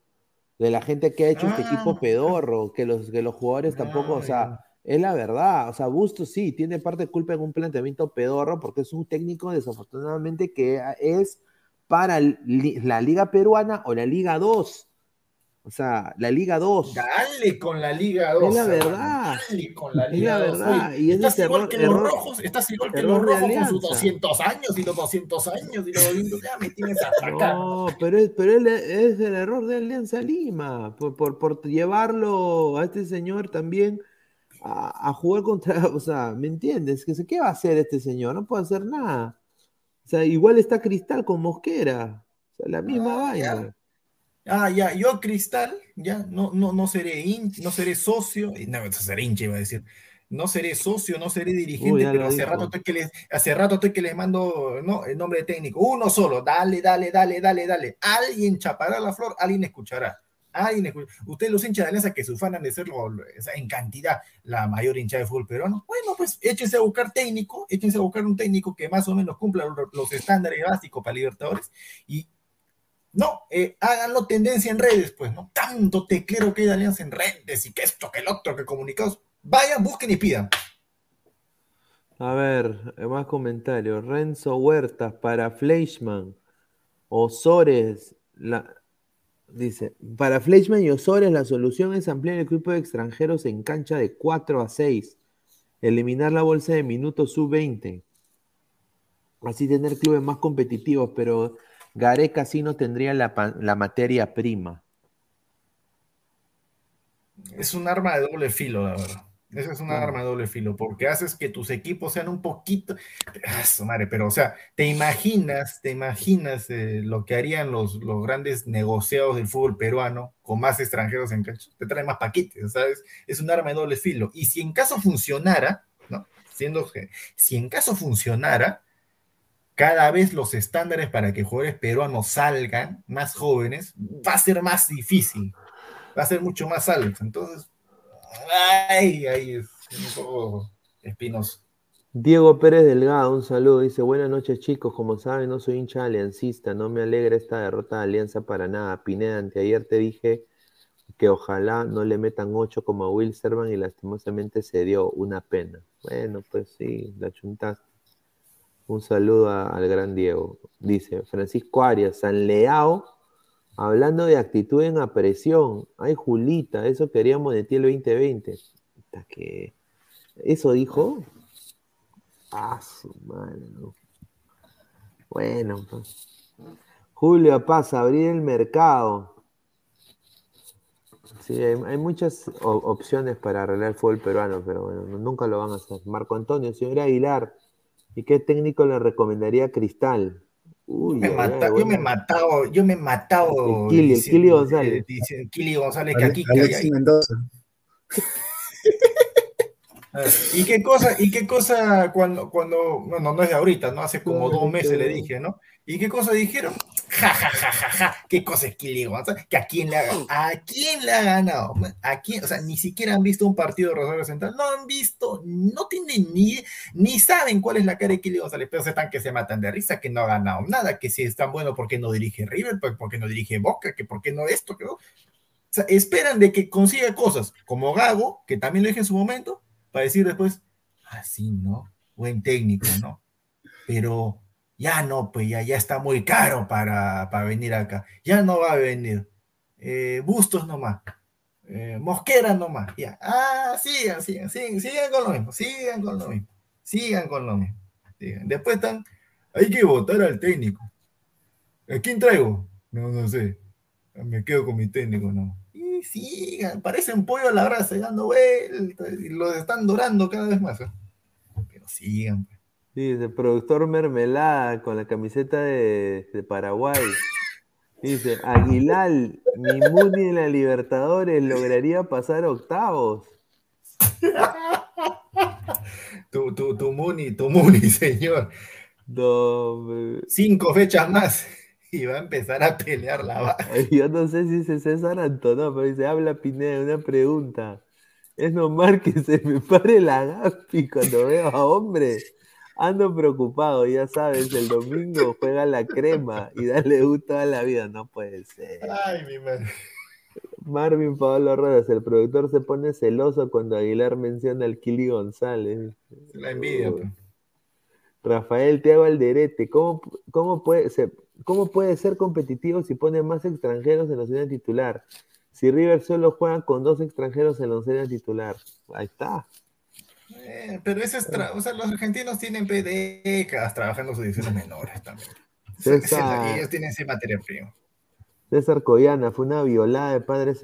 de la gente que ha hecho este
Ah.
equipo pedorro, que los, que los jugadores tampoco, o sea, es la verdad, o sea, Bustos sí, tiene parte de culpa en un planteamiento pedorro porque es un técnico desafortunadamente que es para la Liga Peruana o la Liga 2, o sea, la Liga 2.
Dale con la Liga 2.
Es la verdad.
Dale con la
Es
Liga
la
2.
verdad,
Oye,
y ese
estás
es
igual
error-
que los
error-
rojos, estás igual que los rojos con sus
Alianza.
200 años y los 200 años y los lindos, ya me tienes acá.
No, pero, es, pero él es el error de Alianza Lima, por, por, por llevarlo a este señor también a, a jugar contra, o sea, ¿me entiendes? Que, ¿Qué va a hacer este señor? No puede hacer nada. O sea, igual está Cristal con Mosquera. O sea, la misma vaina.
Ah, ya, yo Cristal, ya, no, no, no seré hin- no seré socio, y no, seré hincha iba a decir, no seré socio, no seré dirigente,
Uy,
pero hace
dijo.
rato, estoy que les, hace rato estoy que les mando no, el nombre de técnico, uno solo, dale, dale, dale, dale, dale, alguien chapará la flor, alguien escuchará, alguien escu- ustedes los hinchas de Alianza que se ufanan de ser en cantidad la mayor hincha de fútbol peruano, bueno, pues échense a buscar técnico, échense a buscar un técnico que más o menos cumpla lo- los estándares básicos para Libertadores y no, eh, háganlo tendencia en redes, pues, ¿no? Tanto teclero que hay alianza en redes y que esto, que el otro, que comunicados. Vayan, busquen y pidan.
A ver, eh, más comentarios. Renzo Huertas para Fleischmann. Osores. La, dice, para Fleischmann y Osores la solución es ampliar el grupo de extranjeros en cancha de 4 a 6. Eliminar la bolsa de minutos sub-20. Así tener clubes más competitivos, pero Gareca sí no tendría la, materia prima.
Es un arma de doble filo, la verdad. Eso es un
Claro.
arma de doble filo, porque haces que tus equipos sean un poquito. Ah, su madre, pero, o sea, te imaginas, te imaginas eh, lo que harían los, los grandes negociados del fútbol peruano con más extranjeros en cancha. Te traen más paquetes, ¿sabes? Es un arma de doble filo. Y si en caso funcionara, ¿no? Siendo que, si en caso funcionara, cada vez los estándares para que jugadores peruanos salgan más jóvenes va a ser más difícil, va a ser mucho más alto. Entonces, ay, ay, es un poco espinoso.
Diego Pérez Delgado, un saludo. Dice, buenas noches chicos, como saben no soy hincha aliancista, no me alegra esta derrota de Alianza para nada. Pineda, anteayer te dije que ojalá no le metan ocho como a Wilsterman y lastimosamente se dio una pena. Bueno, pues sí, la chuntaste. Un saludo al gran Diego. Dice Francisco Arias, San Leao, hablando de actitud en apresión. Ay, Julita, eso queríamos de ti el 2020. Puta que... ¿Eso dijo? Ah, su. Bueno, pues. Julio Paz, abrir el mercado. Sí, hay, muchas opciones para arreglar el fútbol peruano, pero bueno, no- nunca lo van a hacer. Marco Antonio, señor Aguilar, ¿y qué técnico le recomendaría a Cristal? Uy,
Me mata- yo me he matado, yo me he matado.
El Kili, Kili González.
eh, diciendo- Kili González, que aquí
Alexis Mendoza.
¿Y qué cosa, y qué cosa cuando, cuando, bueno, no es de ahorita, ¿no? Hace como dos meses le dije, ¿no? ¿Y qué cosa dijeron? Ja, ja, ja, ja, ja. ¿Qué cosa es Kili González? ¿Que a quién le ha ganado? ¿A quién le ha ganado? ¿A quién? O sea, ni siquiera han visto un partido de Rosario Central. No han visto, no tienen ni, ni saben cuál es la cara de Kili González. Pero se están que se matan de risa, que no ha ganado nada, que si es tan bueno, ¿por qué no dirige River? ¿Por qué no dirige Boca? ¿Que por qué no esto? ¿Que? O sea, esperan de que consiga cosas como Gago, que también lo dije en su momento, para decir después, así, ¿no? Buen técnico, ¿no? Pero ya no, pues ya, ya está muy caro para, para venir acá. Ya no va a venir. Eh, Bustos nomás. Eh, Mosquera nomás. Ya. Ah, sigan, sigan, sigan, sigan con lo mismo. Sigan con lo mismo. Sigan con lo mismo. Sigan. Después están, hay que votar al técnico. ¿A quién traigo? No, no sé. Me quedo con mi técnico, no. Y sigan, parecen pollo a la brasa, dando vueltas, y los están dorando cada vez más. ¿eh? Pero sigan.
Dice, productor Mermelada con la camiseta de, de Paraguay. Dice, Aguilar, mi Muni en la Libertadores lograría pasar octavos.
Tu, tu, tu Muni, tu Muni, señor.
No,
Cinco fechas más y va a empezar a pelear la baja.
Yo no sé si dice César Antonó, pero dice, habla Pineda, una pregunta. Es normal que se me pare la gapi cuando veo a hombre. Ando preocupado, ya sabes, el domingo juega la crema y dale U toda la vida. No puede ser.
Ay, mi madre.
Marvin Pablo Rodas, el productor se pone celoso cuando Aguilar menciona al Kili González.
La envidia.
Rafael Tiago Alderete, ¿cómo, cómo, puede ser, ¿cómo puede ser competitivo si pone más extranjeros en la oncena titular? Si River solo juega con dos extranjeros en la oncena titular. Ahí está.
Eh, pero ese es o sea, los argentinos tienen décadas trabajando sus divisiones menores también.
César,
Ellos tienen ese materia prima.
César Coyana, fue una violada de padres.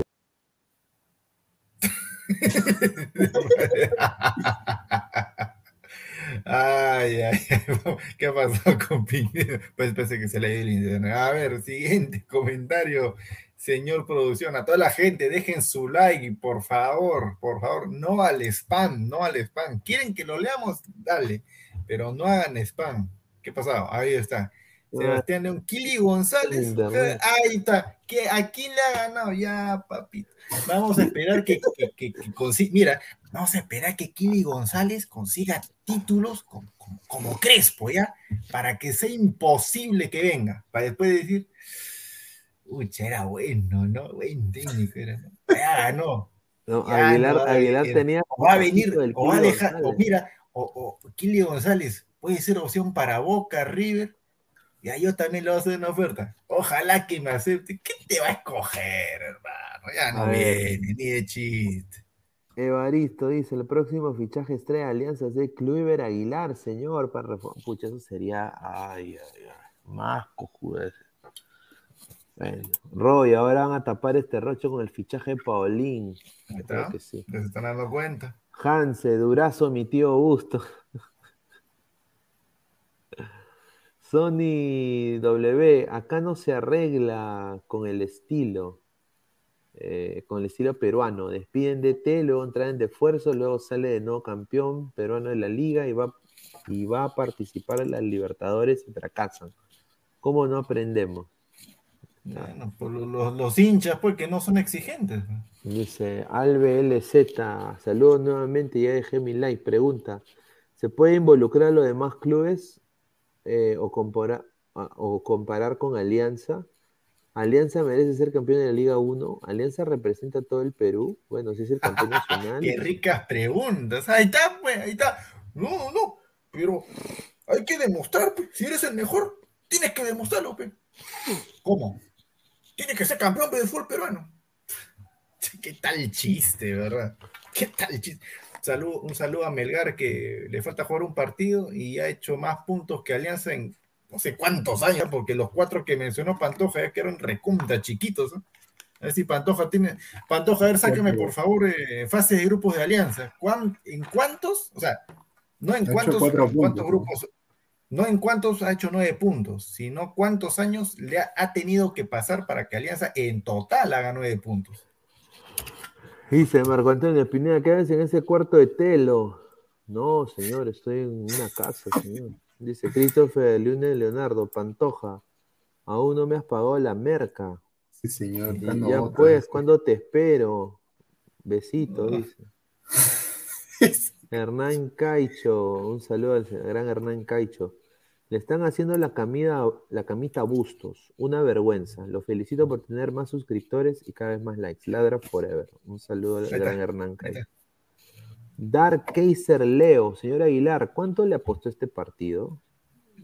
Ay, ay, ¿qué pasó con Pineda? Pues pensé que se le dio el internet. A ver, siguiente comentario, señor producción. A toda la gente, dejen su like, y por favor, por favor, no al spam, no al spam. ¿Quieren que lo leamos? Dale, pero no hagan spam. ¿Qué pasó? Ahí está. Sebastián León, Kili González. Ahí está. ¿Qué, ¿A quién le ha ganado? Ya, papito. Vamos a esperar que, que, que- que consiga. Mira, vamos a esperar que Kili González consiga títulos como, como- como Crespo, ¿ya? Para que sea imposible que venga. Para después decir, uy, era bueno, ¿no? Buen técnico era. ¿no? Ya ganó.
No,
Ya
Aguilar,
no a
Aguilar tenía.
O va a venir, o va a dejar, o mira, o, o Kili González puede ser opción para Boca, River. Ya yo también le voy a hacer una oferta. Ojalá que me acepte. ¿Qué te va a escoger, hermano? Ya no
A ver.
viene, ni de chiste.
Evaristo dice, el próximo fichaje estrella de alianzas de Kluivert Aguilar, señor, para. Pucha, eso sería, ay, ay, ay, más cojudas. Bueno, Roy, ahora van a tapar este rocho con el fichaje de Paulín. Creo que sí.
Se están dando cuenta.
Hanse, Durazo, mi tío Augusto. Sony W, acá no se arregla con el estilo, eh, con el estilo peruano. Despiden de T, luego traen de esfuerzo, luego sale de nuevo campeón peruano de la liga y va, y va a participar en las Libertadores y fracasan. ¿Cómo no aprendemos?
Bueno, por lo- los, los hinchas, pues, que no son exigentes.
Dice Albe LZ, saludos nuevamente, ya dejé mi like. Pregunta: ¿se puede involucrar a los demás clubes eh, o, compara- a- o comparar con Alianza? ¿Alianza merece ser campeón de la Liga 1? ¿Alianza representa a todo el Perú? Bueno, si es el campeón nacional.
Qué ricas preguntas. Ahí está, pues, ahí está. No, no, no. Pero hay que demostrar, pues. Si eres el mejor, tienes que demostrarlo, pues. ¿Cómo? Tienes que ser campeón del fútbol peruano. ¿Qué tal chiste, verdad? ¿Qué tal chiste? Saludo- un saludo a Melgar que le falta jugar un partido y ha hecho más puntos que Alianza en no sé cuántos años, porque los cuatro que mencionó Pantoja ya quedaron recunta chiquitos. ¿no? A ver si Pantoja tiene. Pantoja, a ver, sáqueme por favor eh, fases de grupos de Alianza. ¿Cuán- ¿En cuántos? O sea, no en cuántos, cuántos
puntos,
grupos, no en cuántos ha hecho nueve puntos, sino cuántos años le ha, ha tenido que pasar para que Alianza en total haga nueve puntos.
Dice Marco Antonio Pineda, quédense en ese cuarto de telo. No, señor, estoy en una casa, señor. Dice Christopher Lune Leonardo, Pantoja, aún no me has pagado la merca.
Sí, señor.
Y ya
otra.
pues, ¿cuándo te espero? Besito, dice. Hernán Caicho, un saludo al gran Hernán Caicho. Le están haciendo la camida, la camita a Bustos, una vergüenza. Lo felicito por tener más suscriptores y cada vez más likes. Ladra forever. Un saludo al gran Hernán Caicho. Dark Kaiser Leo, señor Aguilar, ¿cuánto le apostó este partido?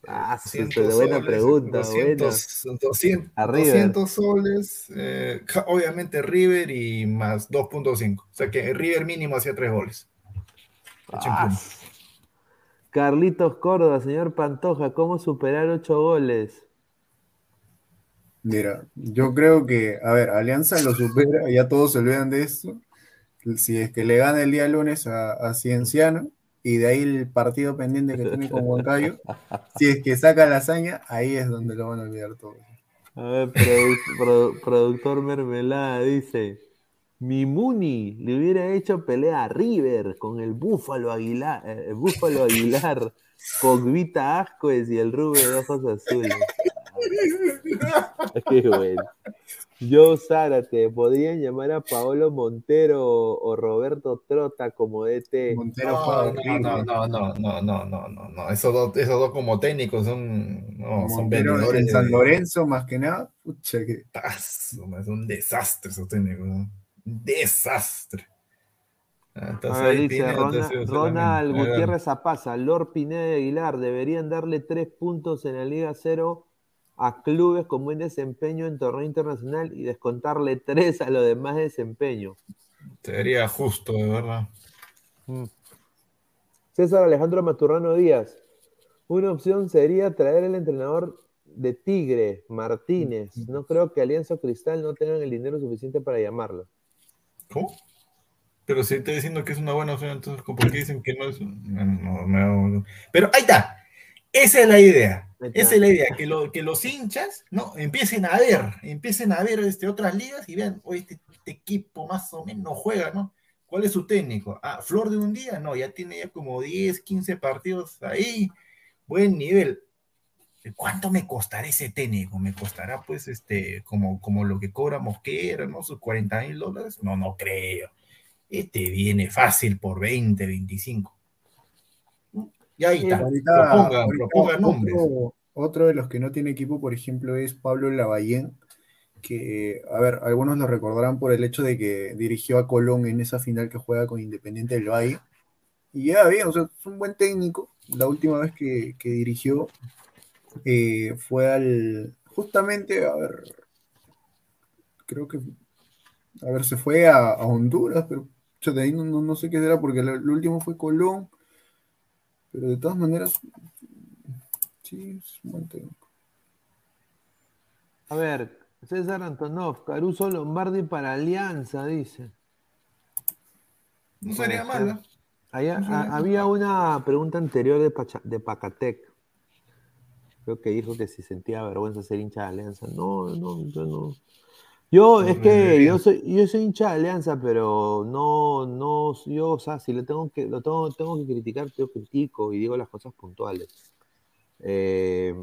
Ah, sí,
200
buena pregunta,
200, 200,
A River.
200 soles, eh, obviamente River y más 2.5. O sea que River mínimo hacía 3 goles.
Ah. Carlitos Córdoba, señor Pantoja, ¿cómo superar ocho goles?
Mira, yo creo que, a ver, Alianza lo supera, ya todos se olvidan de esto. Si es que le gana el día lunes a, a Cienciano y de ahí el partido pendiente que tiene con Huancayo, si es que saca la hazaña, ahí es donde lo van a olvidar todos.
A ver, produ- produ- productor Mermelada dice: Mi Muni le hubiera hecho pelea a River con el Búfalo Aguilar, eh, el Búfalo Aguilar, Pogbita Ascoes y el Rubio de ojos azules. Qué bueno. Joe Zárate, podrían llamar a Paolo Montero o Roberto Trota como DT.
Montero
No, no, no, no, no, no, no, no, no, no. Esos dos, esos dos como técnicos son, no, son vendedores.
en San Lorenzo, más que nada, pucha que.
Es un desastre esos técnicos. ¿no? Desastre. Ah, entonces
A ver,
ahí
dice Ronald.
A ver.
Gutiérrez Apaza, Lord Pineda de Aguilar, deberían darle tres puntos en la Liga Cero a clubes con buen desempeño en torneo internacional y descontarle tres a los demás desempeño.
Sería justo, de verdad.
César Alejandro Maturrano Díaz, una opción sería traer el entrenador de Tigre, Martínez. No creo que Alianza Cristal no tengan el dinero suficiente para llamarlo.
¿Cómo? Pero si estoy diciendo que es una buena opción, entonces ¿por qué dicen que no es? No, no, no. Pero ahí está. Esa es la idea. Esa es la idea. Que, lo- que los hinchas no empiecen a ver, empiecen a ver este, otras ligas y vean, oye, este, este equipo más o menos juega, ¿no? ¿Cuál es su técnico? Ah, Flor de un día, no, ya tiene ya como 10, 15 partidos ahí. Buen nivel. ¿Cuánto me costará ese técnico? ¿Me costará pues este, como, como lo que cobra Mosquera, ¿no? Sus 40 mil dólares? No, no creo. Este viene fácil por 20, 25. Y ahí está.
Ahorita-
propongan nombres.
Otro, otro de los que no tiene equipo, por ejemplo, es Pablo Lavallén, que, a ver, algunos lo recordarán por el hecho de que dirigió a Colón en esa final que juega con Independiente del Valle. Y ya bien, o sea, es un buen técnico. La última vez que, que dirigió eh, fue al. Justamente, a ver. Creo que. A ver, se fue a, a Honduras, pero yo de ahí no, no- no sé qué será, porque lo, lo último fue Colón. Pero de todas maneras, sí, es un buen técnico.
A ver, César Antonov, Caruso Lombardi para Alianza, dice.
No sería malo.
Allá-
No sería
a- había una pregunta anterior de, Pacha- de Pacatec. Creo que dijo que si sentía vergüenza ser hincha de Alianza. No, no, yo no. Yo, es que yo soy, yo soy hincha de Alianza, pero no, no, yo, o sea, si le tengo que, lo tengo, tengo que criticar, yo critico y digo las cosas puntuales. Eh,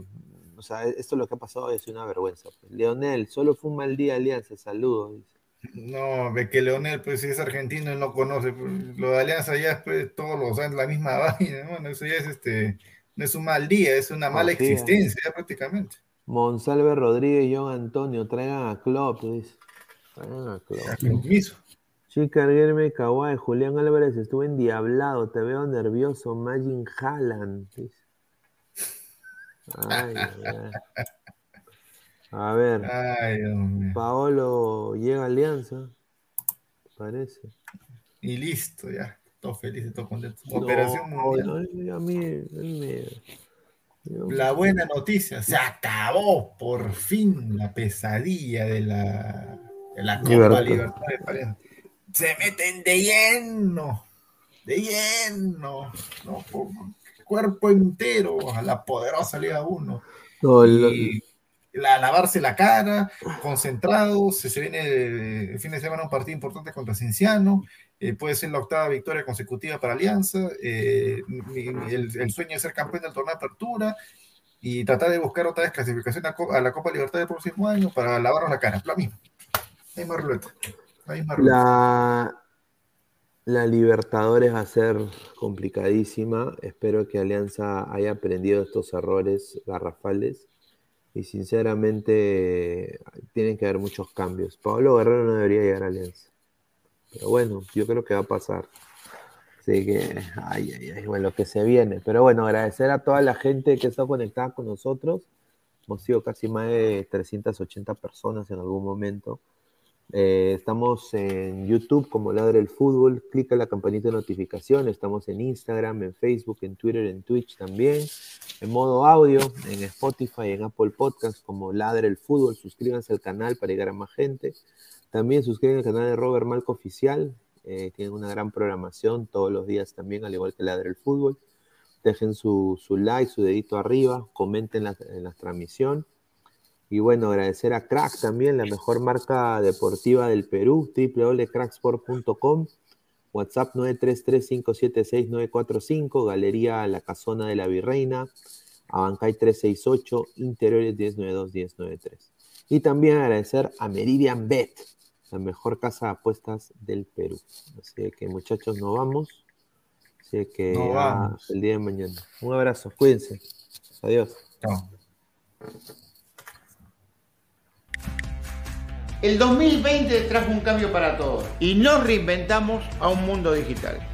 o sea, esto lo que ha pasado es una vergüenza. Leonel, solo fue un mal día Alianza, saludos.
No, ve que Leonel, pues si es argentino y no conoce, pues, lo de Alianza ya es pues, todos los años la misma vaina, bueno, eso ya es este, no es un mal día, es una mala existencia prácticamente.
Monsalve Rodríguez y John Antonio, traigan a Klopp, dice. Traigan a Klopp. Chica Guillermo Kawai, Julián Álvarez, estuve endiablado, te veo nervioso, Magin Haaland. dice. Ay. A ver,
Ay.
Paolo llega a Alianza, parece.
Y listo, ya, todos felices, todos contentos.
No,
Operación Mundial.
no, a mí, él me- yo-
La buena noticia, se acabó por fin la pesadilla de la, de la Copa
Libertad.
Parece. Se meten de lleno, de lleno, ¿no? Por cuerpo entero a la poderosa Liga 1.
No, lo-
Y la, lavarse la cara, concentrados, se, se viene el fin de semana un partido importante contra Cienciano, eh, puede ser la octava victoria consecutiva para Alianza, eh, el, sueño de ser campeón del torneo de apertura y tratar de buscar otra vez clasificación a, la Copa Libertad del próximo año para lavarnos la cara, lo mismo. Hay más ruleta. Hay más ruleta.
La, la Libertadores va a ser complicadísima. Espero que Alianza haya aprendido estos errores garrafales. Y sinceramente, tienen que haber muchos cambios. Pablo Guerrero no debería llegar a Alianza. Pero bueno, yo creo que va a pasar. Así que, ay, ay, ay, bueno, lo que se viene. Pero bueno, agradecer a toda la gente que está conectada con nosotros. Hemos sido casi más de 380 personas en algún momento. Eh, estamos en YouTube como Ladre el Fútbol, clica la campanita de notificación, estamos en Instagram, en Facebook, en Twitter, en Twitch también, en modo audio, en Spotify, en Apple Podcast como Ladre el Fútbol, suscríbanse al canal para llegar a más gente, también suscríbanse al canal de Robert Malco Oficial, eh, tienen una gran programación todos los días también, al igual que Ladre el Fútbol, dejen su, su like, su dedito arriba, comenten la, en la transmisión. Y bueno, agradecer a Crack también, la mejor marca deportiva del Perú, www.cracksport.com, WhatsApp 933-576-945, Galería La Casona de la Virreina, Abancay 368, Interiores 1092-1093. Y también agradecer a Meridian Bet, la mejor casa de apuestas del Perú. Así que muchachos, nos vamos. Así que
vamos.
el día de mañana. Un abrazo, cuídense. Adiós.
Chao.
El 2020 trajo un cambio para todos y nos reinventamos a un mundo digital.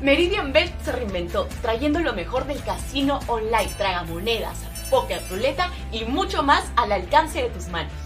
Meridian Bet se reinventó trayendo lo mejor del casino online, tragamonedas, póker, ruleta y mucho más al alcance de tus manos.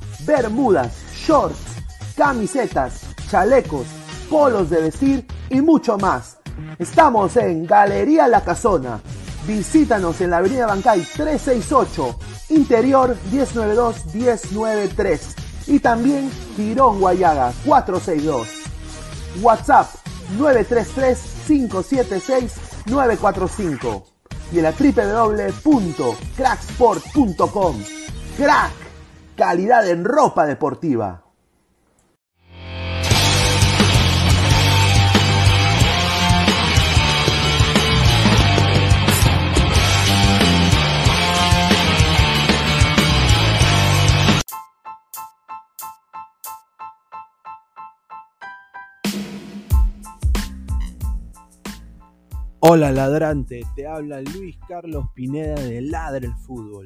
bermudas, shorts, camisetas, chalecos, polos de vestir y mucho más. Estamos en Galería La Casona. Visítanos en la Avenida Bancay 368, Interior 1092-1093 y también Tirón Guayaga 462. WhatsApp 933-576-945 y en la www.cracksport.com. Crack, calidad en ropa deportiva. Hola ladrante, te habla Luis Carlos Pineda de Ladre el Fútbol.